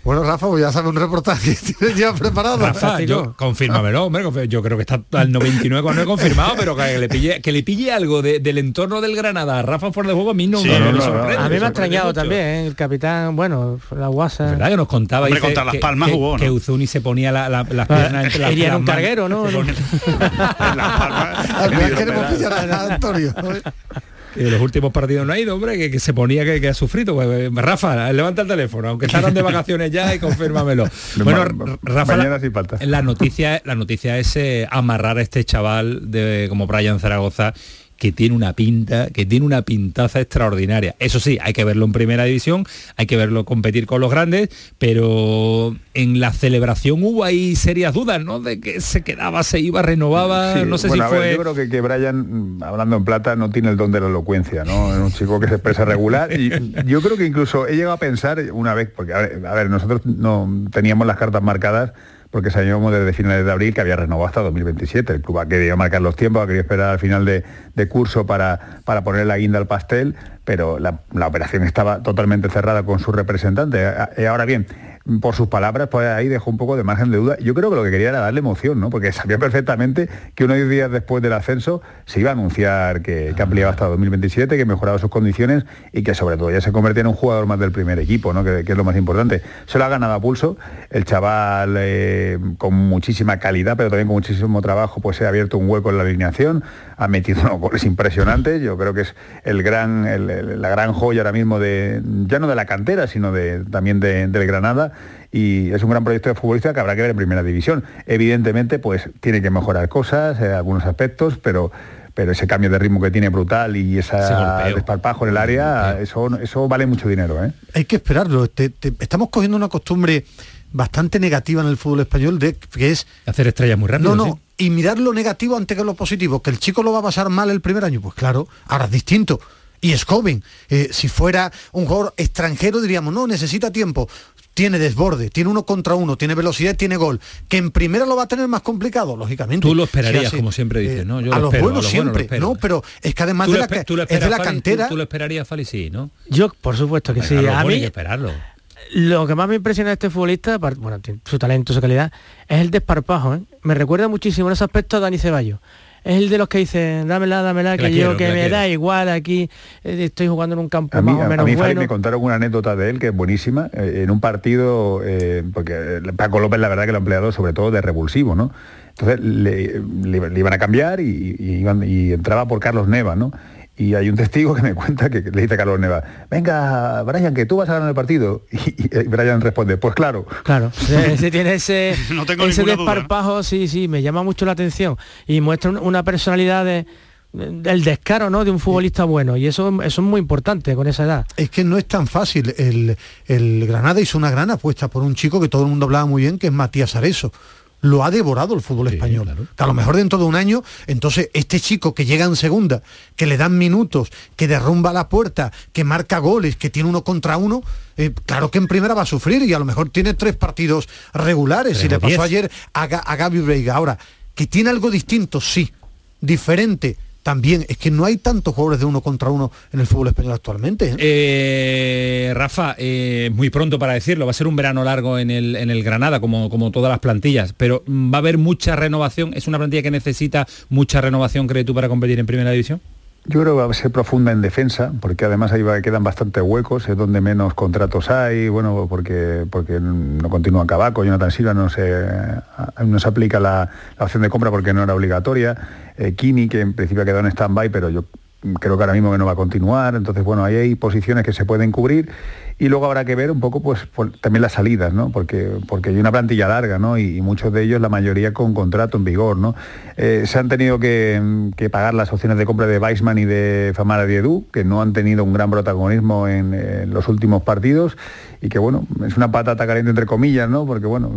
Speaker 8: Bueno, Rafa, pues ya sabe un reportaje que tienes ya preparado.
Speaker 1: Rafa, yo, confírmamelo, hombre, yo creo que está al 99 con no he confirmado, pero que le pille, que le pille algo de- del entorno del Granada a Rafa fuera de juego a mí no,
Speaker 6: Sí,
Speaker 1: no,
Speaker 6: no,
Speaker 1: me
Speaker 6: no,
Speaker 1: sorprende.
Speaker 7: A mí me ha
Speaker 1: sorprende
Speaker 7: extrañado
Speaker 1: mucho.
Speaker 7: también, ¿eh? el capitán, bueno, la guasa.
Speaker 1: ¿Verdad que nos contaba
Speaker 6: Hombre,
Speaker 1: dice
Speaker 6: Las
Speaker 1: que-
Speaker 6: Palmas
Speaker 1: que,
Speaker 6: jugó, ¿no?
Speaker 1: que Uzuni se ponía la- la- las piernas entre las
Speaker 7: Iría en un carguero, ¿no?
Speaker 6: En Las Palmas.
Speaker 8: Al final queremos pillar a Antonio.
Speaker 1: En los últimos partidos no ha ido, hombre, que, que se ponía que, que ha sufrido. Pues, eh, Rafa, levanta el teléfono, aunque estarán de vacaciones ya y confírmamelo. Bueno, Rafa, la, la noticia, la noticia es eh, amarrar a este chaval de como Brian Zaragoza que tiene una pinta, que tiene una pintaza extraordinaria. Eso sí, hay que verlo en primera división, hay que verlo competir con los grandes, pero en la celebración hubo ahí serias dudas, ¿no? De que se quedaba, se iba, renovaba,
Speaker 15: Sí,
Speaker 1: no sé
Speaker 15: bueno,
Speaker 1: si
Speaker 15: a ver,
Speaker 1: fue...
Speaker 15: yo creo que, que Brian, hablando en plata, no tiene el don de la elocuencia, ¿no? Es un chico que se expresa regular. Y yo creo que incluso he llegado a pensar una vez, porque a ver, a ver, nosotros no teníamos las cartas marcadas porque sabíamos desde finales de abril que había renovado hasta 2027. El club ha querido marcar los tiempos, ha querido esperar al final de, curso para, para poner la guinda al pastel, pero la, la operación estaba totalmente cerrada con su representante. Eh, Ahora bien, por sus palabras, pues ahí dejó un poco de margen de duda. Yo creo que lo que quería era darle emoción, ¿no? Porque sabía perfectamente que unos días después del ascenso se iba a anunciar que, que ampliaba hasta 2027, que mejoraba sus condiciones y que sobre todo ya se convertía en un jugador más del primer equipo, ¿no? Que, es lo más importante. Se lo ha ganado a pulso. El chaval eh, con muchísima calidad, pero también con muchísimo trabajo, pues se ha abierto un hueco en la alineación, ha metido unos goles impresionantes. Yo creo que es el gran, el- la gran joya ahora mismo de, ya no de la cantera, sino de, también de- del Granada y es un gran proyecto de futbolista que habrá que ver en primera división. Evidentemente, pues tiene que mejorar cosas, eh, algunos aspectos, pero pero ese cambio de ritmo que tiene brutal y
Speaker 1: Ese
Speaker 15: desparpajo en el área, eso, eso vale mucho dinero, ¿eh?
Speaker 8: Hay que esperarlo. Te- te- estamos cogiendo una costumbre bastante negativa en el fútbol español de que es
Speaker 1: Hacer estrellas muy rápido.
Speaker 8: no, no,
Speaker 1: ¿sí?
Speaker 8: y mirar lo negativo antes que lo positivo, que el chico lo va a pasar mal el primer año, pues claro, ahora es distinto. y es joven. Eh, si fuera un jugador extranjero diríamos, no, necesita tiempo. Tiene desborde, tiene uno contra uno, tiene velocidad, tiene gol. Que en primera lo va a tener más complicado, lógicamente.
Speaker 1: Tú lo esperarías, como siempre dices, ¿no?
Speaker 8: Yo a, los buenos siempre, ¿no? Pero es que además de la, es de la cantera...
Speaker 1: Tú, lo esperarías, Fali, sí, ¿no?
Speaker 7: Yo, por supuesto que sí. A mí,
Speaker 1: hay que esperarlo.
Speaker 7: Lo que más me impresiona de este futbolista, bueno, su talento, su calidad, es el desparpajo. ¿eh? Me recuerda muchísimo en ese aspecto a Dani Ceballos es el de los que dicen, dámela, dámela, que, yo que, me da igual, aquí eh, estoy jugando en un campo más o menos
Speaker 15: a mí,
Speaker 7: bueno.
Speaker 15: me contaron una anécdota de él que es buenísima, eh, en un partido, eh, porque Paco López la verdad que lo ha empleado sobre todo de revulsivo, ¿no? Entonces le, iban a cambiar y, y entraba por Carlos Neva, ¿no? Y hay un testigo que me cuenta que, le dice a Carlos Neva, venga, Brian, que tú vas a ganar el partido. Y, Brian responde, pues claro.
Speaker 7: Claro, se, tiene ese, no tengo ese desparpajo, sí, sí, me llama mucho la atención. Y muestra una personalidad de, del descaro ¿no? de un futbolista bueno y eso, eso es muy importante con esa edad.
Speaker 8: Es que no es tan fácil. El, el Granada hizo una gran apuesta por un chico que todo el mundo hablaba muy bien, que es Matías Areso lo ha devorado el fútbol español. Que a lo mejor dentro de un año, entonces este chico que llega en segunda, que le dan minutos, que derrumba la puerta, que marca goles, que tiene uno contra uno, eh, claro que en primera va a sufrir y a lo mejor tiene tres partidos regulares. y le pasó ayer a, a Gaby Veiga. Ahora, que tiene algo distinto, sí, diferente, también es que no hay tantos jugadores de uno contra uno en el fútbol español actualmente.
Speaker 1: ¿eh? Eh, Rafa, eh, muy pronto para decirlo, va a ser un verano largo en el, en el Granada, como, como todas las plantillas, pero mm, va a haber mucha renovación. ¿Es una plantilla que necesita mucha renovación, crees tú, para competir en primera división?
Speaker 15: Yo creo que va a ser profunda en defensa, porque además ahí quedan bastantes huecos, es donde menos contratos hay, bueno, porque, porque no continúa Cabaco, Jonathan Silva no se, no se aplica la, opción de compra porque no era obligatoria, eh, Kini, que en principio ha quedado en stand-by, pero yo creo que ahora mismo que no va a continuar, entonces bueno, ahí hay posiciones que se pueden cubrir y luego habrá que ver un poco pues también las salidas, ¿no? Porque, porque hay una plantilla larga, ¿no? Y, muchos de ellos, la mayoría con contrato en vigor, ¿no? Eh, se han tenido que, pagar las opciones de compra de Weissman y de Famara Diedu, que no han tenido un gran protagonismo en los últimos partidos y que bueno, es una patata caliente entre comillas, ¿no? Porque bueno,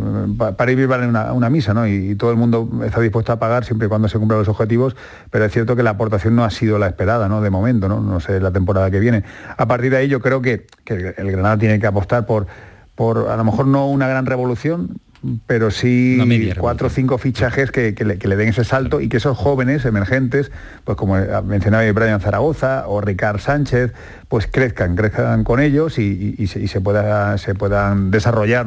Speaker 15: para ir vale una, una misa, ¿no? Y, todo el mundo está dispuesto a pagar siempre y cuando se cumplan los objetivos, pero es cierto que la aportación no ha sido la esperada, ¿no? De momento, ¿no? No sé la temporada que viene. A partir de ahí yo creo que, que el Granada tiene que apostar por por a lo mejor no una gran revolución, pero sí cuatro o cinco fichajes que, le, den ese salto y que esos jóvenes emergentes, pues como mencionaba Brian Zaragoza o Ricard Sánchez, pues crezcan, crezcan con ellos y, se, pueda, se puedan desarrollar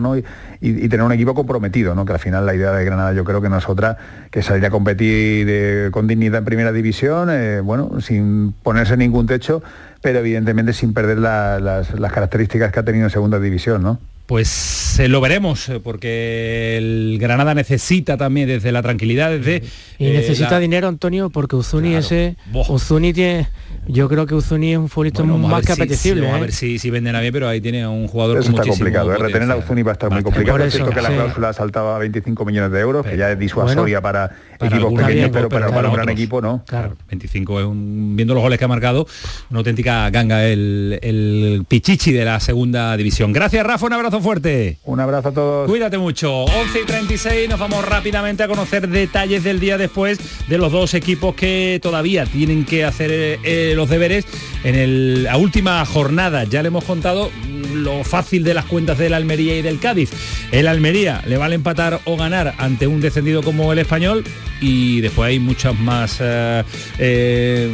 Speaker 15: y, tener un equipo comprometido, ¿no? que al final la idea de Granada yo creo que no es otra que salir a competir eh, con dignidad en primera división, eh, bueno, sin ponerse ningún techo, pero evidentemente sin perder las, las características que ha tenido en segunda división. ¿no?
Speaker 1: Pues eh, lo veremos, eh, porque el Granada necesita también desde la tranquilidad, desde...
Speaker 7: Y necesita dinero, Antonio, porque Uzuni ese... Uzuni tiene yo creo que Uzuni es un futbolista más que apetecible.
Speaker 1: A ver ¿eh? si, si venden a bien, pero ahí tiene un jugador
Speaker 15: Eso está complicado. ¿eh? Retener a Uzuni va a estar muy complicado. es cierto que la cláusula ha saltado a 25 millones de euros, que ya es disuasoria para, equipos pequeños, pero, para, un gran equipo no.
Speaker 1: Claro. 25 es un, viendo los goles que ha marcado, una auténtica ganga el, el pichichi de la segunda división. Gracias, Rafa, un abrazo fuerte.
Speaker 15: Un abrazo a todos.
Speaker 1: Cuídate mucho. 11 y 36, nos vamos rápidamente a conocer detalles del día después de los dos equipos que todavía tienen que hacer eh, los deberes en la última jornada. Ya le hemos contado lo fácil de las cuentas del Almería y del Cádiz. El Almería le vale empatar o ganar ante un descendido como el español y después hay muchas más eh, eh,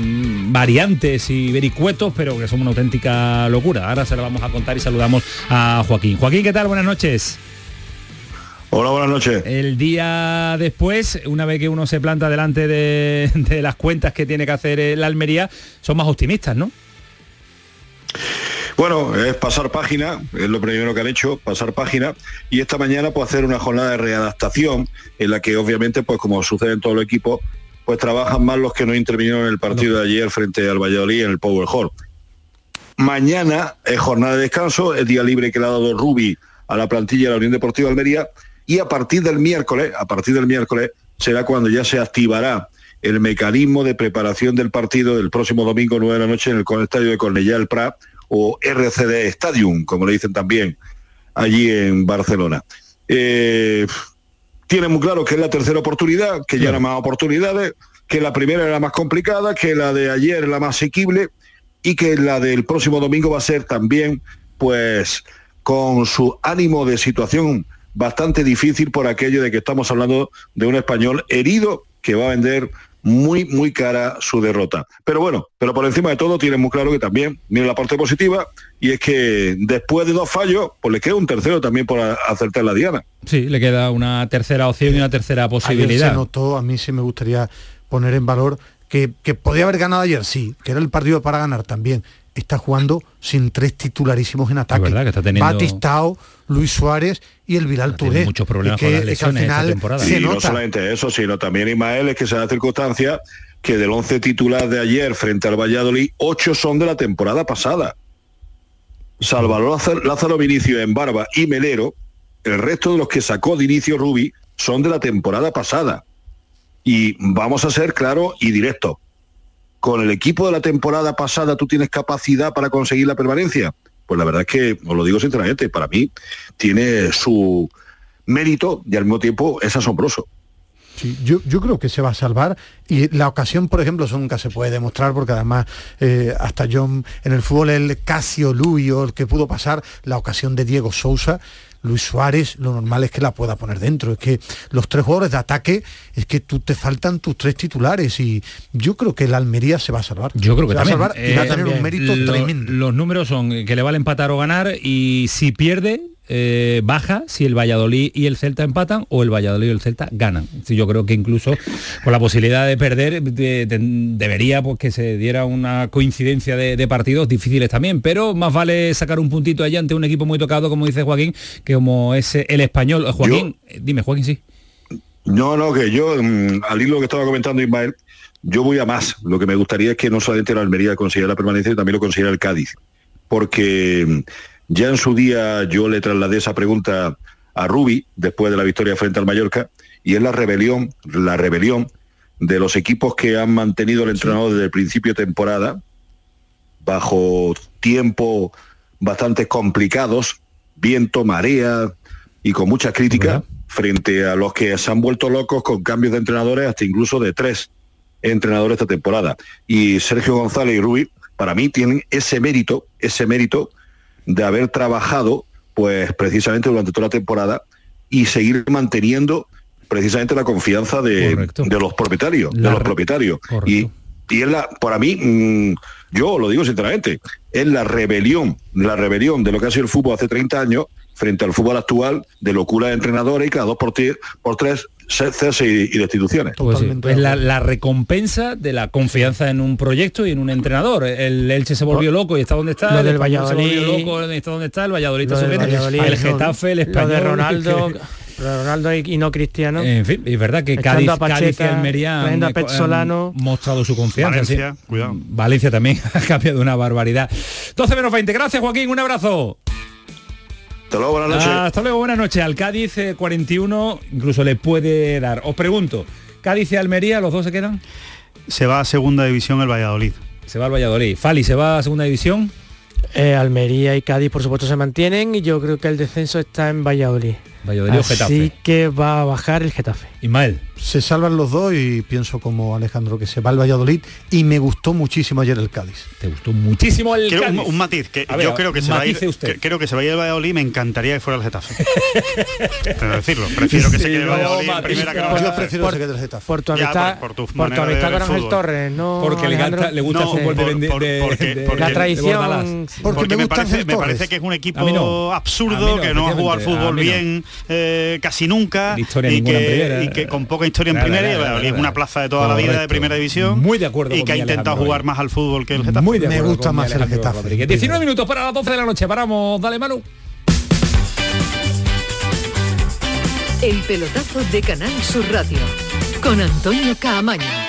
Speaker 1: variantes y vericuetos, pero que son una auténtica locura. Ahora se lo vamos a contar y saludamos a Joaquín. Joaquín, ¿qué tal? Buenas noches.
Speaker 16: Hola, buenas noches.
Speaker 1: El día después, una vez que uno se planta delante de, las cuentas que tiene que hacer la Almería, son más optimistas, ¿no?
Speaker 16: Bueno, es pasar página, es lo primero que han hecho, pasar página, y esta mañana pues hacer una jornada de readaptación en la que obviamente, pues como sucede en todo el equipo, pues trabajan más los que no intervinieron en el partido de ayer frente al Valladolid en el Power Hall. Mañana es jornada de descanso, el día libre que le ha dado Rubi a la plantilla de la Unión Deportiva Almería, y a partir del miércoles, a partir del miércoles será cuando ya se activará el mecanismo de preparación del partido del próximo domingo 9 de la noche en el estadio de Cornellá del Prat o RCD Stadium, como le dicen también allí en Barcelona. Eh, tiene muy claro que es la tercera oportunidad, que ya no más oportunidades, que la primera era la más complicada, que la de ayer la más asequible y que la del próximo domingo va a ser también, pues, con su ánimo de situación bastante difícil por aquello de que estamos hablando de un español herido que va a vender muy, muy cara su derrota. Pero bueno, pero por encima de todo tiene muy claro que también, mira la parte positiva, y es que después de dos fallos, pues le queda un tercero también por acertar la diana.
Speaker 1: Sí, le queda una tercera opción y una tercera posibilidad.
Speaker 8: Ayer se notó, a mí sí me gustaría poner en valor que, que podía haber ganado ayer, sí, que era el partido para ganar también. Está jugando sin tres titularísimos en ataque.
Speaker 1: verdad que está teniendo...
Speaker 8: Batistao, Luis Suárez y el Vilal Touré.
Speaker 1: Muchos problemas con las lesiones esta temporada.
Speaker 16: Sí, no solamente eso, sino también Ismael es que se da circunstancia que del 11 titular de ayer frente al Valladolid, ocho son de la temporada pasada. Salvador Lázaro Vinicio en Barba y Melero, el resto de los que sacó de inicio Rubi son de la temporada pasada. Y vamos a ser claros y directos. ¿Con el equipo de la temporada pasada tú tienes capacidad para conseguir la permanencia? Pues la verdad es que, os lo digo sinceramente, para mí tiene su mérito y al mismo tiempo es asombroso.
Speaker 8: Sí, yo, yo, creo que se va a salvar y la ocasión, por ejemplo, eso nunca se puede demostrar porque además eh, hasta John en el fútbol el Casio Luyo, el que pudo pasar, la ocasión de Diego Sousa, Luis Suárez, lo normal es que la pueda poner dentro. Es que los tres jugadores de ataque, es que tú te faltan tus tres titulares y yo creo que la Almería se va a salvar.
Speaker 1: Yo creo que
Speaker 8: se
Speaker 1: también.
Speaker 8: va a salvar y va a tener un mérito tremendo.
Speaker 1: Los números son que le vale empatar o ganar y si pierde, eh, baja si el Valladolid y el Celta empatan o el Valladolid y el Celta ganan. Yo creo que incluso con la posibilidad de perder debería pues, que se diera una coincidencia de, partidos difíciles también, pero más vale sacar un puntito allá ante un equipo muy tocado, como dice Joaquín, que como es el español. Joaquín, dime Joaquín, sí.
Speaker 16: No, no, que yo, mm, al hilo que estaba comentando Ismael, yo voy a más. Lo que me gustaría es que no solamente la Almería consiguiera la permanencia, también lo consiguiera el Cádiz. Porque mm, ya en su día yo le trasladé esa pregunta a Rubi después de la victoria frente al Mallorca y es la rebelión, la rebelión de los equipos que han mantenido el entrenador desde el principio de temporada bajo tiempo bastante complicados, viento, marea y con mucha crítica frente a los que se han vuelto locos con cambios de entrenadores hasta incluso de tres entrenadores esta temporada. Y Sergio González y Rubi, para mí, tienen ese mérito, ese mérito de haber trabajado pues precisamente durante toda la temporada y seguir manteniendo precisamente la confianza de, los propietarios, de los propietarios. Y, y es la, para mí, mm, yo lo digo sinceramente, es la rebelión, la rebelión de lo que ha sido el fútbol hace 30 años frente al fútbol actual de locura de entrenadores y cada dos por, por tres cese y, destituciones.
Speaker 1: Pues es la, recompensa de la confianza en un proyecto y en un entrenador. El Elche se volvió loco y está donde está.
Speaker 7: el del Valladolid.
Speaker 1: Se volvió loco y está donde está. El Valladolid está El Getafe, el español.
Speaker 7: de Ronaldo. Ronaldo y, no Cristiano.
Speaker 1: En fin, es verdad que Cádiz, Cádiz y Almería
Speaker 7: han,
Speaker 1: mostrado su confianza.
Speaker 6: Valencia, cuidado.
Speaker 1: Valencia también ha cambiado una barbaridad. 12 menos 20. Gracias, Joaquín. Un abrazo.
Speaker 16: Hasta luego, buenas noches.
Speaker 1: hasta luego, buenas noches. Al Cádiz 41 incluso le puede dar. Os pregunto, Cádiz y Almería, ¿los dos se quedan?
Speaker 6: Se va a segunda división el Valladolid.
Speaker 1: Se va al Valladolid. Fali, ¿se va a segunda división?
Speaker 7: Eh, Almería y Cádiz, por supuesto, se mantienen y yo creo que el descenso está en Valladolid.
Speaker 1: Valladolid
Speaker 7: Así
Speaker 1: Getafe.
Speaker 7: que va a bajar el Getafe.
Speaker 1: Ismael
Speaker 8: se salvan los dos y pienso como Alejandro que se va al Valladolid y me gustó muchísimo ayer el Cádiz.
Speaker 1: ¿Te gustó muchísimo el
Speaker 6: Cádiz? Un, matiz, que yo creo que se va a ir, creo que se vaya al Valladolid, me encantaría que fuera el Getafe. Pero decirlo, prefiero que se quede el Valladolid en primera
Speaker 8: por, Yo prefiero que se quede el Getafe.
Speaker 7: Por tu amistad, por, tu por tu amistad con Ángel Torres, ¿no?
Speaker 1: Porque le, encanta, le gusta el fútbol de,
Speaker 7: la tradición.
Speaker 6: Porque, me, parece, me parece que es un equipo absurdo, que no ha jugado al fútbol bien eh, casi nunca y que con poca historia en primera es una plaza de toda la vida de primera división.
Speaker 1: Muy de acuerdo.
Speaker 6: Y que ha intentado jugar más al fútbol que el Getafe.
Speaker 1: Muy de
Speaker 8: Me gusta más el Getafe.
Speaker 1: 19 minutos para las 12 de la noche. Paramos. Dale, Manu.
Speaker 11: El pelotazo de Canal Sur Radio con Antonio Caamaño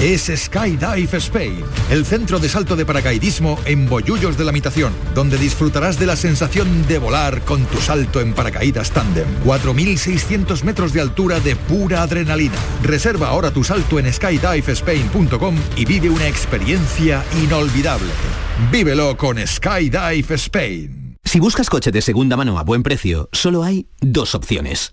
Speaker 17: Es Skydive Spain, el centro de salto de paracaidismo en Bollullos de la Mitación, donde disfrutarás de la sensación de volar con tu salto en paracaídas tándem. 4.600 metros de altura de pura adrenalina. Reserva ahora tu salto en skydivespain.com y vive una experiencia inolvidable. Vívelo con Skydive Spain.
Speaker 18: Si buscas coche de segunda mano a buen precio, solo hay dos opciones.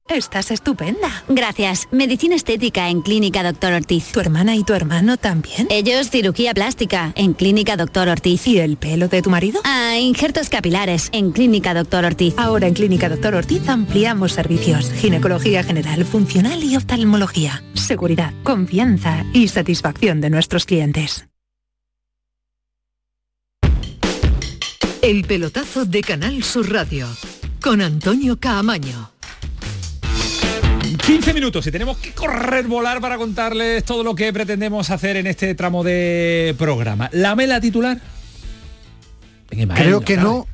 Speaker 19: Estás estupenda.
Speaker 20: Gracias. Medicina estética en Clínica Doctor Ortiz.
Speaker 19: ¿Tu hermana y tu hermano también?
Speaker 20: Ellos cirugía plástica en Clínica Doctor Ortiz.
Speaker 19: ¿Y el pelo de tu marido?
Speaker 20: Ah, injertos capilares en Clínica Doctor Ortiz.
Speaker 19: Ahora en Clínica Doctor Ortiz ampliamos servicios. Ginecología general, funcional y oftalmología. Seguridad, confianza y satisfacción de nuestros clientes.
Speaker 11: El pelotazo de Canal Sur Radio con Antonio Caamaño.
Speaker 1: 15 minutos y tenemos que correr, volar para contarles todo lo que pretendemos hacer en este tramo de programa. ¿La mela titular?
Speaker 8: Creo que no.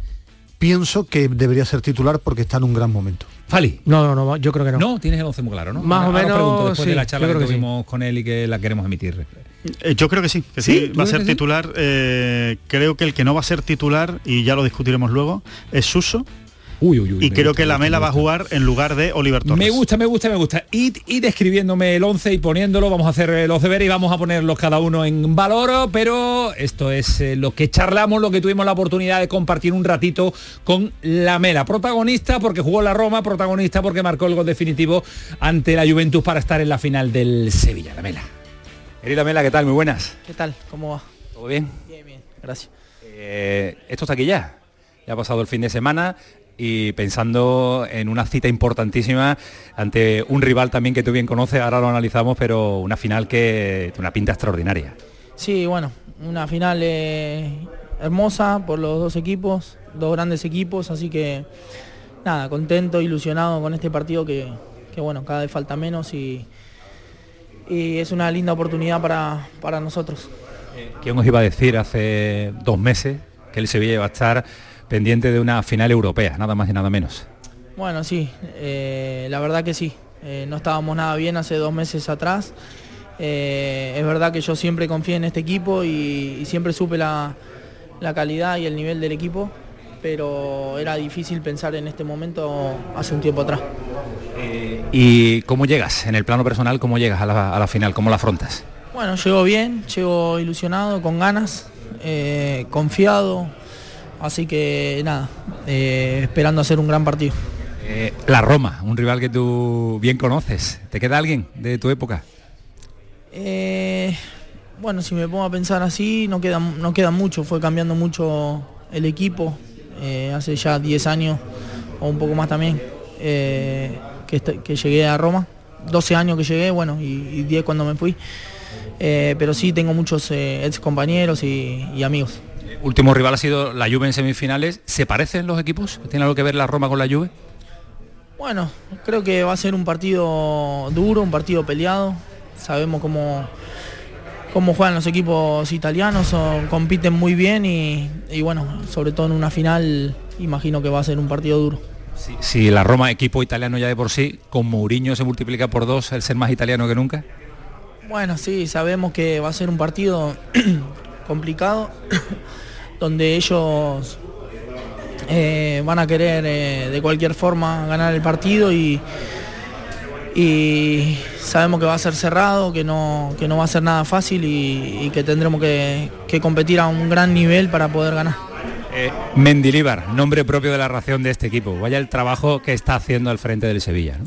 Speaker 8: Pienso que debería ser titular porque está en un gran momento.
Speaker 1: Fali.
Speaker 7: No, no, no, yo creo que no.
Speaker 1: No, tienes el 11 muy claro, ¿no?
Speaker 7: Más o menos,
Speaker 1: pregunto, después
Speaker 7: sí,
Speaker 1: de la charla que
Speaker 7: que
Speaker 1: tuvimos con él y que la queremos emitir.
Speaker 6: Eh, yo creo que sí, que sí, va a ser titular. eh, creo que el que no va a ser titular, y ya lo discutiremos luego, es Suso.
Speaker 1: Uy, uy, uy,
Speaker 6: y creo
Speaker 1: gusta,
Speaker 6: que
Speaker 1: me
Speaker 6: la
Speaker 1: gusta,
Speaker 6: Mela
Speaker 1: me
Speaker 6: va a jugar en lugar de Oliver Torres.
Speaker 1: Me gusta, me gusta, me gusta. Id, id escribiéndome el 11 y poniéndolo, vamos a hacer los deberes y vamos a ponerlos cada uno en valor, pero esto es eh, lo que charlamos, lo que tuvimos la oportunidad de compartir un ratito con la Mela. Protagonista porque jugó la Roma, protagonista porque marcó el gol definitivo ante la Juventus para estar en la final del Sevilla. La Mela. Querida Mela, ¿qué tal? Muy buenas.
Speaker 7: ¿Qué tal? ¿Cómo va?
Speaker 1: ¿Todo bien?
Speaker 7: Bien, bien. Gracias.
Speaker 1: Eh, esto está aquí ya. Ya ha pasado el fin de semana y pensando en una cita importantísima ante un rival también que tú bien conoces, ahora lo analizamos, pero una final que tiene una pinta extraordinaria.
Speaker 7: Sí, bueno, una final eh, hermosa por los dos equipos, dos grandes equipos, así que nada, contento, ilusionado con este partido que, que, bueno, cada vez falta menos y, y es una linda oportunidad para, para nosotros.
Speaker 1: ¿Quién os iba a decir hace dos meses que el Sevilla iba a estar pendiente de una final europea, nada más y nada menos?
Speaker 7: Bueno, sí, eh, la verdad que sí. Eh, no estábamos nada bien hace dos meses atrás. Eh, es verdad que yo siempre confié en este equipo y, y siempre supe la, la, calidad y el nivel del equipo, pero era difícil pensar en este momento hace un tiempo atrás.
Speaker 1: ¿Y cómo llegas? En el plano personal, ¿cómo llegas a la, a la final? ¿Cómo la afrontas?
Speaker 7: Bueno, llego bien, llego ilusionado, con ganas, confiado, así que nada, esperando hacer un gran partido.
Speaker 1: Eh, la Roma, un rival que tú bien conoces. ¿Te queda alguien de tu época?
Speaker 7: Eh, Bueno, si me pongo a pensar así, no queda, no queda mucho, fue cambiando mucho el equipo, eh, hace ya 10 años o un poco más también, eh, que, llegué a Roma, 12 años que llegué, bueno, y, 10 cuando me fui, eh, pero sí tengo muchos ex compañeros y, amigos.
Speaker 1: Último rival ha sido la Juve en semifinales, ¿se parecen los equipos? ¿Tiene algo que ver la Roma con la Juve?
Speaker 7: Bueno, creo que va a ser un partido duro, un partido peleado, sabemos cómo cómo juegan los equipos italianos, compiten muy bien y, bueno, sobre todo en una final imagino que va a ser un partido duro.
Speaker 1: Si, la Roma, equipo italiano ya de por sí, con Mourinho se multiplica por dos el ser más italiano que nunca.
Speaker 7: Bueno, sí, sabemos que va a ser un partido complicado, donde ellos eh, van a querer eh, de cualquier forma ganar el partido y, y sabemos que va a ser cerrado, que no, que no va a ser nada fácil y, que tendremos que, competir a un gran nivel para poder ganar.
Speaker 1: Eh, Mendilíbar, nombre propio de la ración de este equipo. Vaya el trabajo que está haciendo al frente del Sevilla.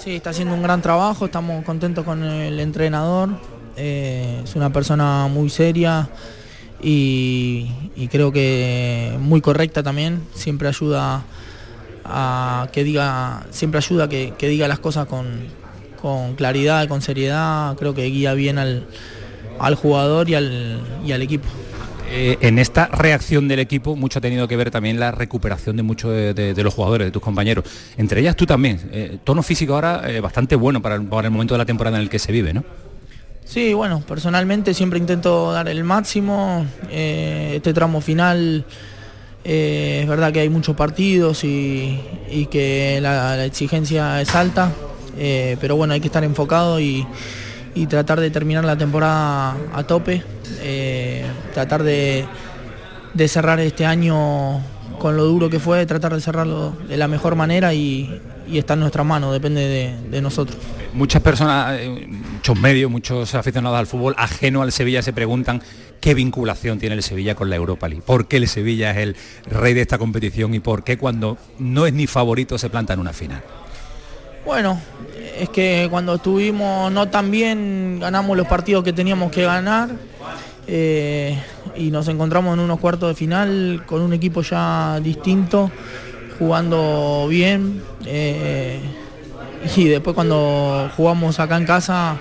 Speaker 7: Sí, está haciendo un gran trabajo, estamos contentos con el entrenador. Eh, es una persona muy seria y, creo que muy correcta también. Siempre ayuda a que diga, siempre ayuda que diga las cosas con, claridad, con seriedad, creo que guía bien al, jugador y al equipo.
Speaker 1: Eh, en esta reacción del equipo mucho ha tenido que ver también la recuperación de muchos de, los jugadores, de tus compañeros. Entre ellas tú también. Eh, tono físico ahora eh, bastante bueno para para el, momento de la temporada en el que se vive, ¿no?
Speaker 7: Sí, bueno, personalmente siempre intento dar el máximo. este tramo final es verdad que hay muchos partidos y, que la exigencia es alta. Pero bueno, hay que estar enfocado y, tratar de terminar la temporada a tope, eh, tratar de, cerrar este año con lo duro que fue, tratar de cerrarlo de la mejor manera y, está en nuestras manos, depende de, nosotros.
Speaker 1: Muchas personas, eh, muchos medios, muchos aficionados al fútbol ajeno al Sevilla se preguntan qué vinculación tiene el Sevilla con la Europa League, por qué el Sevilla es el rey de esta competición y por qué cuando no es ni favorito se planta en una final.
Speaker 7: Bueno, es que cuando estuvimos no tan bien ganamos los partidos que teníamos que ganar eh, y nos encontramos en unos cuartos de final con un equipo ya distinto, jugando bien. Eh, y después cuando jugamos acá en casa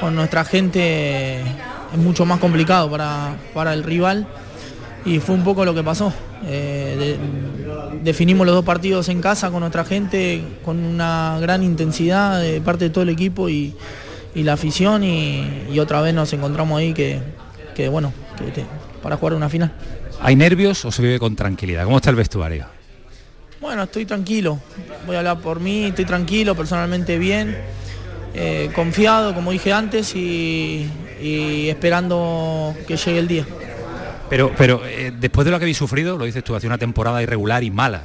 Speaker 7: con nuestra gente es mucho más complicado para, para el rival y fue un poco lo que pasó. Eh, definimos los dos partidos en casa con nuestra gente, con una gran intensidad de parte de todo el equipo y, la afición y, otra vez nos encontramos ahí que, bueno, para jugar una final.
Speaker 1: ¿Hay nervios o se vive con tranquilidad? ¿Cómo está el vestuario?
Speaker 7: Bueno, estoy tranquilo, voy a hablar por mí, estoy tranquilo, personalmente bien, eh, confiado, como dije antes, y esperando que llegue el día.
Speaker 1: Pero, pero eh, después de lo que habéis sufrido, lo dices tú, hace una temporada irregular y mala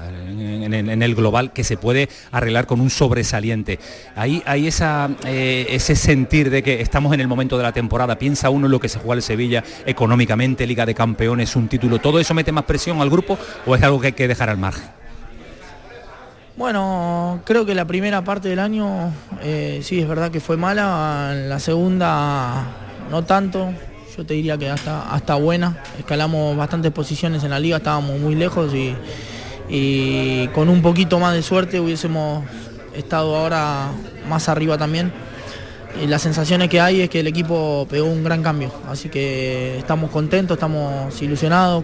Speaker 1: en, el global que se puede arreglar con un sobresaliente. Ahí hay esa, eh, ese sentir de que estamos en el momento de la temporada, piensa uno en lo que se juega el Sevilla económicamente, Liga de Campeones, un título, ¿todo eso mete más presión al grupo o es algo que hay que dejar al margen?
Speaker 7: Bueno, creo que la primera parte del año eh, sí es verdad que fue mala, la segunda no tanto, yo te diría que hasta, hasta buena. Escalamos bastantes posiciones en la liga, estábamos muy lejos y, con un poquito más de suerte hubiésemos estado ahora más arriba también. Y las sensaciones que hay es que el equipo pegó un gran cambio, así que estamos contentos, estamos ilusionados,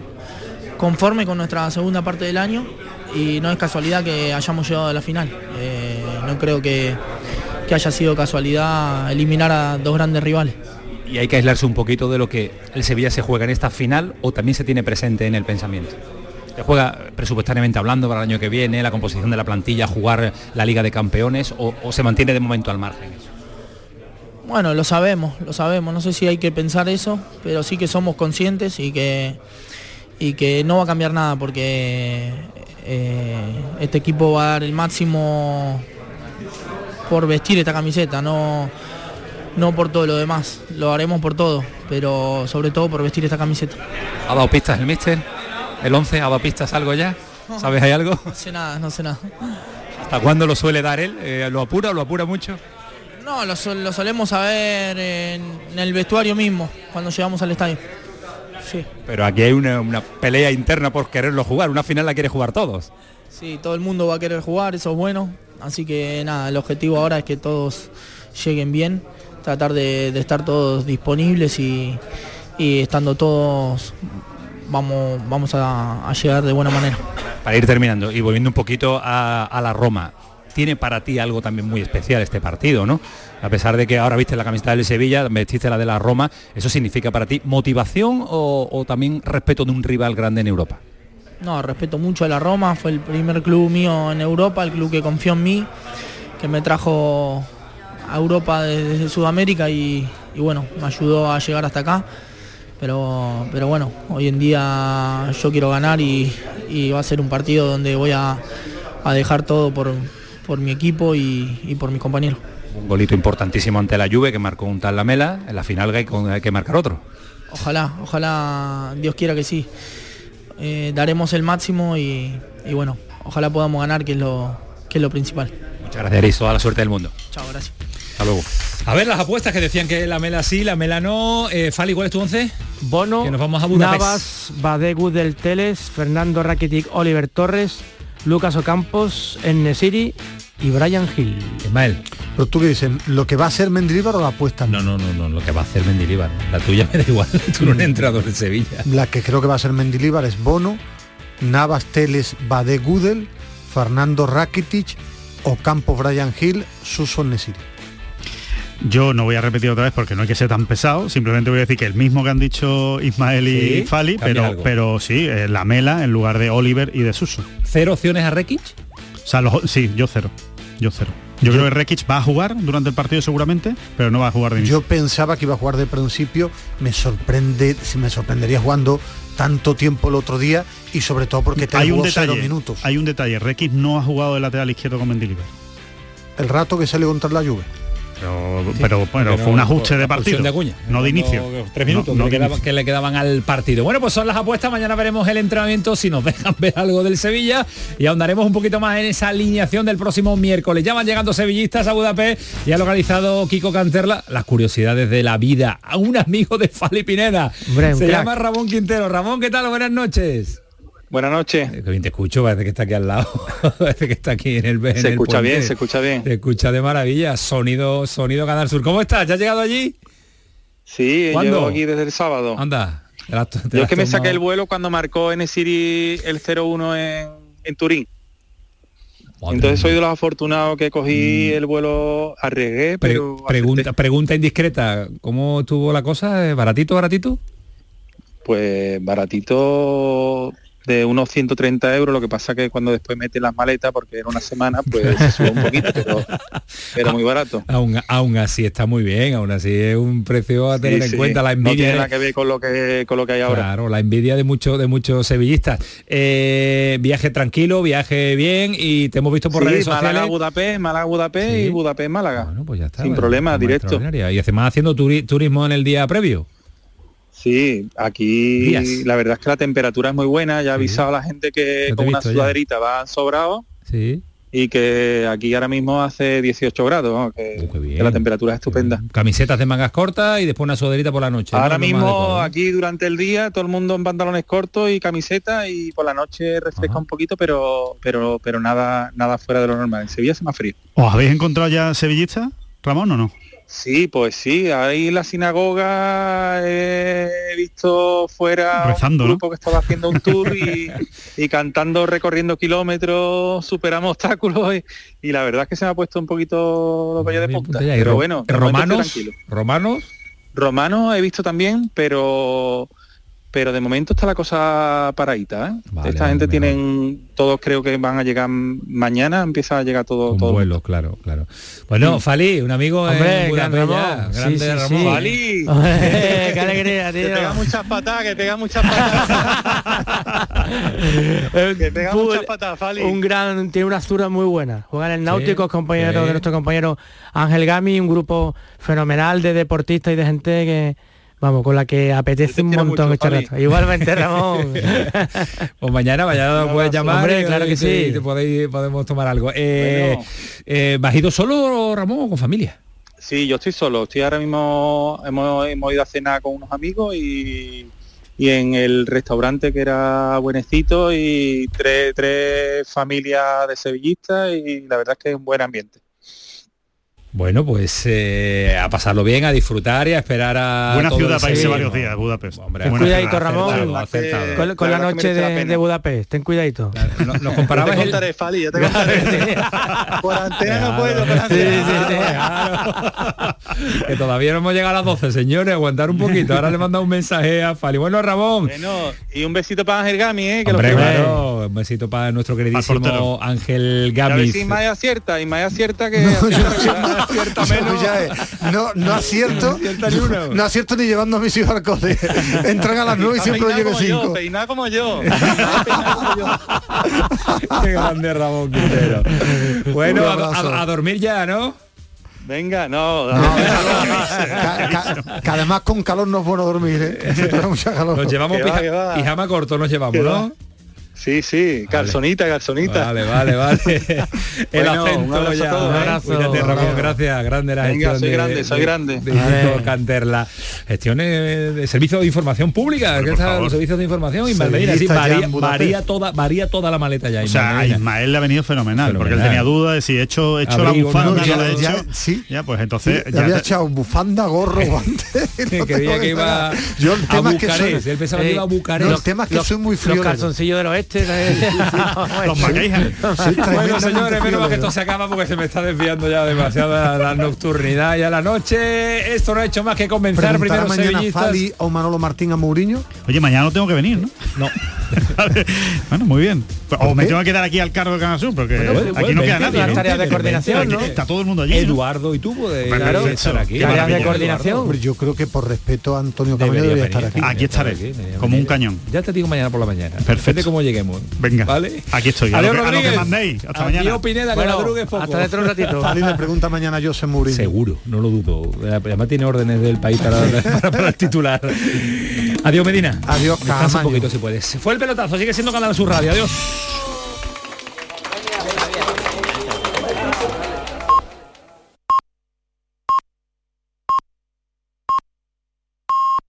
Speaker 7: conforme con nuestra segunda parte del año y no es casualidad que hayamos llegado a la final. Eh, no creo que haya sido casualidad eliminar a dos grandes rivales
Speaker 1: y hay que aislarse un poquito de lo que el Sevilla se juega en esta final o también se tiene presente en el pensamiento. Se juega presupuestariamente hablando para el año que viene, la composición de la plantilla, jugar la Liga de Campeones o, se mantiene de momento al margen.
Speaker 7: Bueno, lo sabemos, lo sabemos. No sé si hay que pensar eso, pero sí que somos conscientes y que, y que no va a cambiar nada porque eh, este equipo va a dar el máximo por vestir esta camiseta. No, no por todo lo demás, lo haremos por todo, pero sobre todo por vestir esta camiseta.
Speaker 1: ¿Ha dado pistas el míster? ¿El 11 ha dado pistas algo ya? ¿Sabes hay algo?
Speaker 7: No sé nada, no sé nada.
Speaker 1: ¿Hasta cuándo lo suele dar él? Eh, ¿Lo apura o lo apura mucho?
Speaker 7: No, lo, solemos saber en, el vestuario mismo, cuando llegamos al estadio. Sí.
Speaker 1: Pero aquí hay una, una, pelea interna por quererlo jugar, una final la quiere jugar todos.
Speaker 7: Sí, todo el mundo va a querer jugar, eso es bueno. Así que nada, el objetivo ahora es que todos lleguen bien, tratar de, estar todos disponibles y, estando todos vamos, vamos a, llegar de buena manera.
Speaker 1: Para ir terminando y volviendo un poquito a, la Roma, tiene para ti algo también muy especial este partido, ¿no? A pesar de que ahora viste la camiseta del Sevilla, vestiste la de la Roma, ¿eso significa para ti motivación o también respeto de un rival grande en Europa?
Speaker 7: No, respeto mucho a la Roma, fue el primer club mío en Europa, el club que confió en mí, que me trajo a Europa desde Sudamérica y, bueno, me ayudó a llegar hasta acá. Pero, pero bueno, hoy en día yo quiero ganar y, va a ser un partido donde voy a, dejar todo por, mi equipo y, por mis compañeros.
Speaker 1: Un golito importantísimo ante la Juve que marcó un tal Lamela, en la final hay que marcar otro.
Speaker 7: Ojalá, ojalá Dios quiera que sí. Eh, daremos el máximo y, bueno, ojalá podamos ganar, que es lo, que es lo principal.
Speaker 1: Muchas gracias, Toda la suerte del mundo.
Speaker 7: Chao, gracias.
Speaker 1: Hasta luego. A ver, las apuestas que decían que la Mela sí, la Mela no. Eh, Fali, ¿cuál es tu once?
Speaker 21: Bono,
Speaker 1: que nos vamos a Budapest.
Speaker 21: Navas, Badegu del Teles, Fernando Rakitic, Oliver Torres, Lucas Ocampos, Nesiri y Brian Hill.
Speaker 1: Ismael.
Speaker 8: Pero tú qué dices, ¿lo que va a ser Mendilibar o la apuesta?
Speaker 1: No, no, no, no, lo que va a hacer Mendilibar. La tuya me da igual, tú no eres entrenador de Sevilla.
Speaker 8: La que creo que va a ser Mendilibar es Bono, Navas Teles Bade Gudel, Fernando Rakitic, Ocampo Brian Hill, Suso Nesiri.
Speaker 6: Yo no voy a repetir otra vez porque no hay que ser tan pesado, simplemente voy a decir que el mismo que han dicho Ismael y Fali, pero, pero sí, eh, la Mela en lugar de Oliver y de Suso.
Speaker 1: ¿Cero opciones a Rekic?
Speaker 6: O sea, sí, yo cero. Yo cero. Yo, creo que Rekic va a jugar durante el partido seguramente, pero no va a jugar de inicio.
Speaker 8: Yo pensaba que iba a jugar de principio, me sorprende, si me sorprendería jugando tanto tiempo el otro día y sobre todo porque te
Speaker 6: hay un detalle, minutos. Hay un detalle, Rekic no ha jugado de lateral izquierdo con Mendilibar.
Speaker 8: El rato que sale contra la lluvia.
Speaker 6: Pero, bueno, fue un ajuste de partido. De no de inicio.
Speaker 1: Tres minutos que, le quedaban al partido. Bueno, pues son las apuestas. Mañana veremos el entrenamiento si nos dejan ver algo del Sevilla y ahondaremos un poquito más en esa alineación del próximo miércoles. Ya van llegando sevillistas a Budapest y ha localizado Kiko Canterla las curiosidades de la vida a un amigo de Fali Pineda. Se llama Ramón Quintero. Ramón, ¿qué tal? Buenas noches.
Speaker 22: Buenas noches.
Speaker 1: Eh, bien te escucho, parece que está aquí al lado. parece que está aquí en el
Speaker 22: Se escucha bien, se escucha bien.
Speaker 1: Se escucha de maravilla. Sonido, sonido Canal Sur. ¿Cómo estás? ¿Ya has llegado allí?
Speaker 22: Sí, llego aquí desde el sábado.
Speaker 1: Anda.
Speaker 22: Yo es que me saqué el vuelo cuando marcó en City el 01 en, en Turín. Entonces soy de los afortunados que cogí mm. el vuelo, arriesgué, pero...
Speaker 1: pregunta, pregunta indiscreta, ¿cómo tuvo la cosa? ¿Baratito, baratito?
Speaker 22: Pues baratito de unos 130 euros, lo que pasa que cuando después mete las maletas, porque era una semana, pues se sube un poquito, pero, pero muy barato.
Speaker 1: Aún, aún así está muy bien, aún así es un precio a tener en cuenta. La envidia
Speaker 22: no tiene nada que ver con lo que, con lo que hay ahora.
Speaker 1: Claro, la envidia de, muchos de muchos sevillistas. Eh, viaje tranquilo, viaje bien y te hemos visto por redes sociales.
Speaker 22: Málaga, Budapest, Málaga, Budapest y Budapest, Málaga. pues ya está. Sin problema, directo.
Speaker 1: Y además haciendo turismo en el día previo.
Speaker 22: Sí, aquí la verdad es que la temperatura es muy buena. Ya he avisado a la gente que con una sudaderita va sobrado.
Speaker 1: Sí.
Speaker 22: Y que aquí ahora mismo hace 18 grados, que, la temperatura es estupenda.
Speaker 1: Camisetas de mangas cortas y después una sudaderita por la noche.
Speaker 22: Ahora mismo aquí durante el día todo el mundo en pantalones cortos y camiseta y por la noche refresca un poquito, pero pero pero nada nada fuera de lo normal. En Sevilla se más frío.
Speaker 6: ¿Os habéis encontrado ya sevillistas, Ramón, o no?
Speaker 22: Sí, pues sí, ahí en la sinagoga he visto fuera
Speaker 6: un
Speaker 22: grupo que estaba haciendo un tour y, cantando, recorriendo kilómetros, superamos obstáculos y, la verdad es que se me ha puesto un poquito los de punta. Pero bueno,
Speaker 1: romanos, romanos.
Speaker 22: Romanos he visto también, pero pero de momento está la cosa paradita. ¿eh? Esta gente tienen, todos creo que van a llegar mañana, empieza a llegar todo. todo
Speaker 1: vuelo, claro, claro. Bueno, Fali, un amigo
Speaker 21: Hombre, en Ramón.
Speaker 22: grande Ramón. Fali,
Speaker 21: qué alegría, tío.
Speaker 22: Que pega muchas patadas, que pega muchas patadas. que pega muchas patadas, Fali.
Speaker 21: Un gran, tiene una azura muy buena. Juega en el Náutico, compañero de nuestro compañero Ángel Gami, un grupo fenomenal de deportistas y de gente que Vamos, con la que apetece un montón este rato. Igualmente, Ramón.
Speaker 1: pues mañana, mañana puedes llamar.
Speaker 21: Hombre, claro que sí.
Speaker 1: podéis, podemos tomar algo. Eh, eh, ¿Vas ido solo, Ramón, o con familia?
Speaker 22: Sí, yo estoy solo. Estoy ahora mismo, hemos, hemos ido a cenar con unos amigos y, y en el restaurante que era buenecito y tres, tres familias de sevillistas y la verdad es que es un buen ambiente.
Speaker 1: Bueno, pues eh, a pasarlo bien, a disfrutar y a esperar a.
Speaker 6: Buena
Speaker 1: todo
Speaker 6: ciudad
Speaker 1: el
Speaker 6: para irse varios días, Budapest.
Speaker 1: Hombre,
Speaker 7: Ten
Speaker 1: buena
Speaker 7: cuidadito,
Speaker 1: ciudad,
Speaker 7: Ramón,
Speaker 1: acertado, acertado.
Speaker 7: con, con la
Speaker 22: que
Speaker 7: noche
Speaker 22: merece la
Speaker 7: de, de Budapest. Ten cuidadito.
Speaker 1: Nos, nos comparabas
Speaker 22: te
Speaker 1: el-
Speaker 22: contaré, Fali, ya te contaré. por antena no puedo, por antena.
Speaker 1: Claro. que todavía no hemos llegado a las 12, señores, aguantar un poquito. Ahora le manda un mensaje a Fali. Bueno, Ramón.
Speaker 22: Bueno, y un besito para Ángel Gami, ¿eh? Que lo
Speaker 1: Hombre,
Speaker 22: quiero.
Speaker 1: claro, un besito para nuestro queridísimo. Ángel
Speaker 22: A ver si Ismael acierta, Ismael acierta que...
Speaker 8: No,
Speaker 22: acierta menos.
Speaker 8: ya, eh, no, no acierto, no acierto ni llevando a mis hijos al cole. Entran a las 9 y siempre llego
Speaker 22: como yo,
Speaker 8: 5.
Speaker 22: peinado como yo.
Speaker 1: Qué grande Ramón Quintero. Bueno, a, a- a dormir ya, ¿no?
Speaker 22: Venga, no.
Speaker 8: Ca- ca- que además con calor no es bueno dormir, ¿eh? Mucha calor.
Speaker 1: Nos llevamos
Speaker 22: Que va,
Speaker 1: pija-
Speaker 22: que va.
Speaker 1: pijama corto, nos llevamos, ¿no?
Speaker 22: Sí, sí, calzonita, calzonita.
Speaker 1: Vale, vale, vale. El
Speaker 22: Bueno, un
Speaker 1: acento
Speaker 22: abrazo
Speaker 1: ya.
Speaker 22: a todos,
Speaker 1: ¿eh?
Speaker 22: ¿eh?
Speaker 7: abrazo.
Speaker 1: Cuídate, Ramón, gracias. Grande la
Speaker 22: Venga,
Speaker 1: gestión
Speaker 22: soy
Speaker 1: de-
Speaker 22: grande, soy
Speaker 1: de-
Speaker 22: grande.
Speaker 1: De, Canterla. Gestiones de servicio de información pública, que los servicios de información y sí, varía, toda, varía toda la maleta ya.
Speaker 6: O sea, a
Speaker 1: Ismael.
Speaker 6: Ismael le ha venido fenomenal, porque él tenía dudas de si he hecho, he hecho
Speaker 1: Abrigo,
Speaker 6: la bufanda,
Speaker 8: no,
Speaker 6: no,
Speaker 8: ya-
Speaker 6: la he
Speaker 8: ya-
Speaker 6: hecho.
Speaker 8: sí.
Speaker 6: Ya, pues entonces ya
Speaker 8: había
Speaker 6: te-
Speaker 8: echado bufanda, gorro, guantes. y no
Speaker 1: que creía
Speaker 8: tengo
Speaker 1: que iba
Speaker 8: nada. Yo el
Speaker 1: a
Speaker 8: tema es que
Speaker 1: Bucarest. Él pensaba que iba a Bucarest.
Speaker 8: no, el tema es que
Speaker 7: los,
Speaker 8: soy muy
Speaker 7: los
Speaker 8: friolero.
Speaker 7: calzoncillos del
Speaker 6: los
Speaker 1: Bueno, señores, menos mal que esto se acaba porque se me está desviando ya demasiado la, la nocturnidad y a la noche. Esto no ha hecho más que convencer
Speaker 8: ¿Preguntará
Speaker 1: primero
Speaker 8: mañana. Fali o Manolo Martín a Mourinho?
Speaker 6: Oye, mañana no tengo que venir, ¿no?
Speaker 1: No.
Speaker 6: Vale. bueno, muy bien. O
Speaker 8: ¿Por
Speaker 6: me tengo que quedar aquí al cargo de Canal Sur, porque
Speaker 1: Bueno,
Speaker 6: aquí no queda nadie.
Speaker 7: tareas de coordinación, ¿no?
Speaker 6: Está todo el mundo allí.
Speaker 1: Eduardo y tú pues,
Speaker 6: Bueno,
Speaker 1: claro, estar aquí.
Speaker 7: Tareas de coordinación.
Speaker 8: Yo creo que por respeto a Antonio Camaño
Speaker 1: Debería
Speaker 8: estar aquí.
Speaker 6: Aquí estaré, como un cañón.
Speaker 1: Ya te digo mañana por la mañana.
Speaker 6: Perfecto.
Speaker 1: Cómo lleguemos.
Speaker 6: Venga,
Speaker 1: ¿Vale?
Speaker 6: aquí estoy. A
Speaker 1: Adiós,
Speaker 6: lo que- a lo que
Speaker 1: Rodríguez.
Speaker 6: mandéis. Hasta mañana.
Speaker 1: Pineda,
Speaker 7: hasta dentro de un ratito.
Speaker 8: Fali le pregunta mañana a José Mourinho.
Speaker 1: Seguro, no lo dudo. Además tiene órdenes del país para, para, para el titular. Adiós, Medina.
Speaker 8: Adiós,
Speaker 1: Descansa un poquito si puedes. Fue el pelotazo, sigue siendo Canal Sur Radio. Adiós.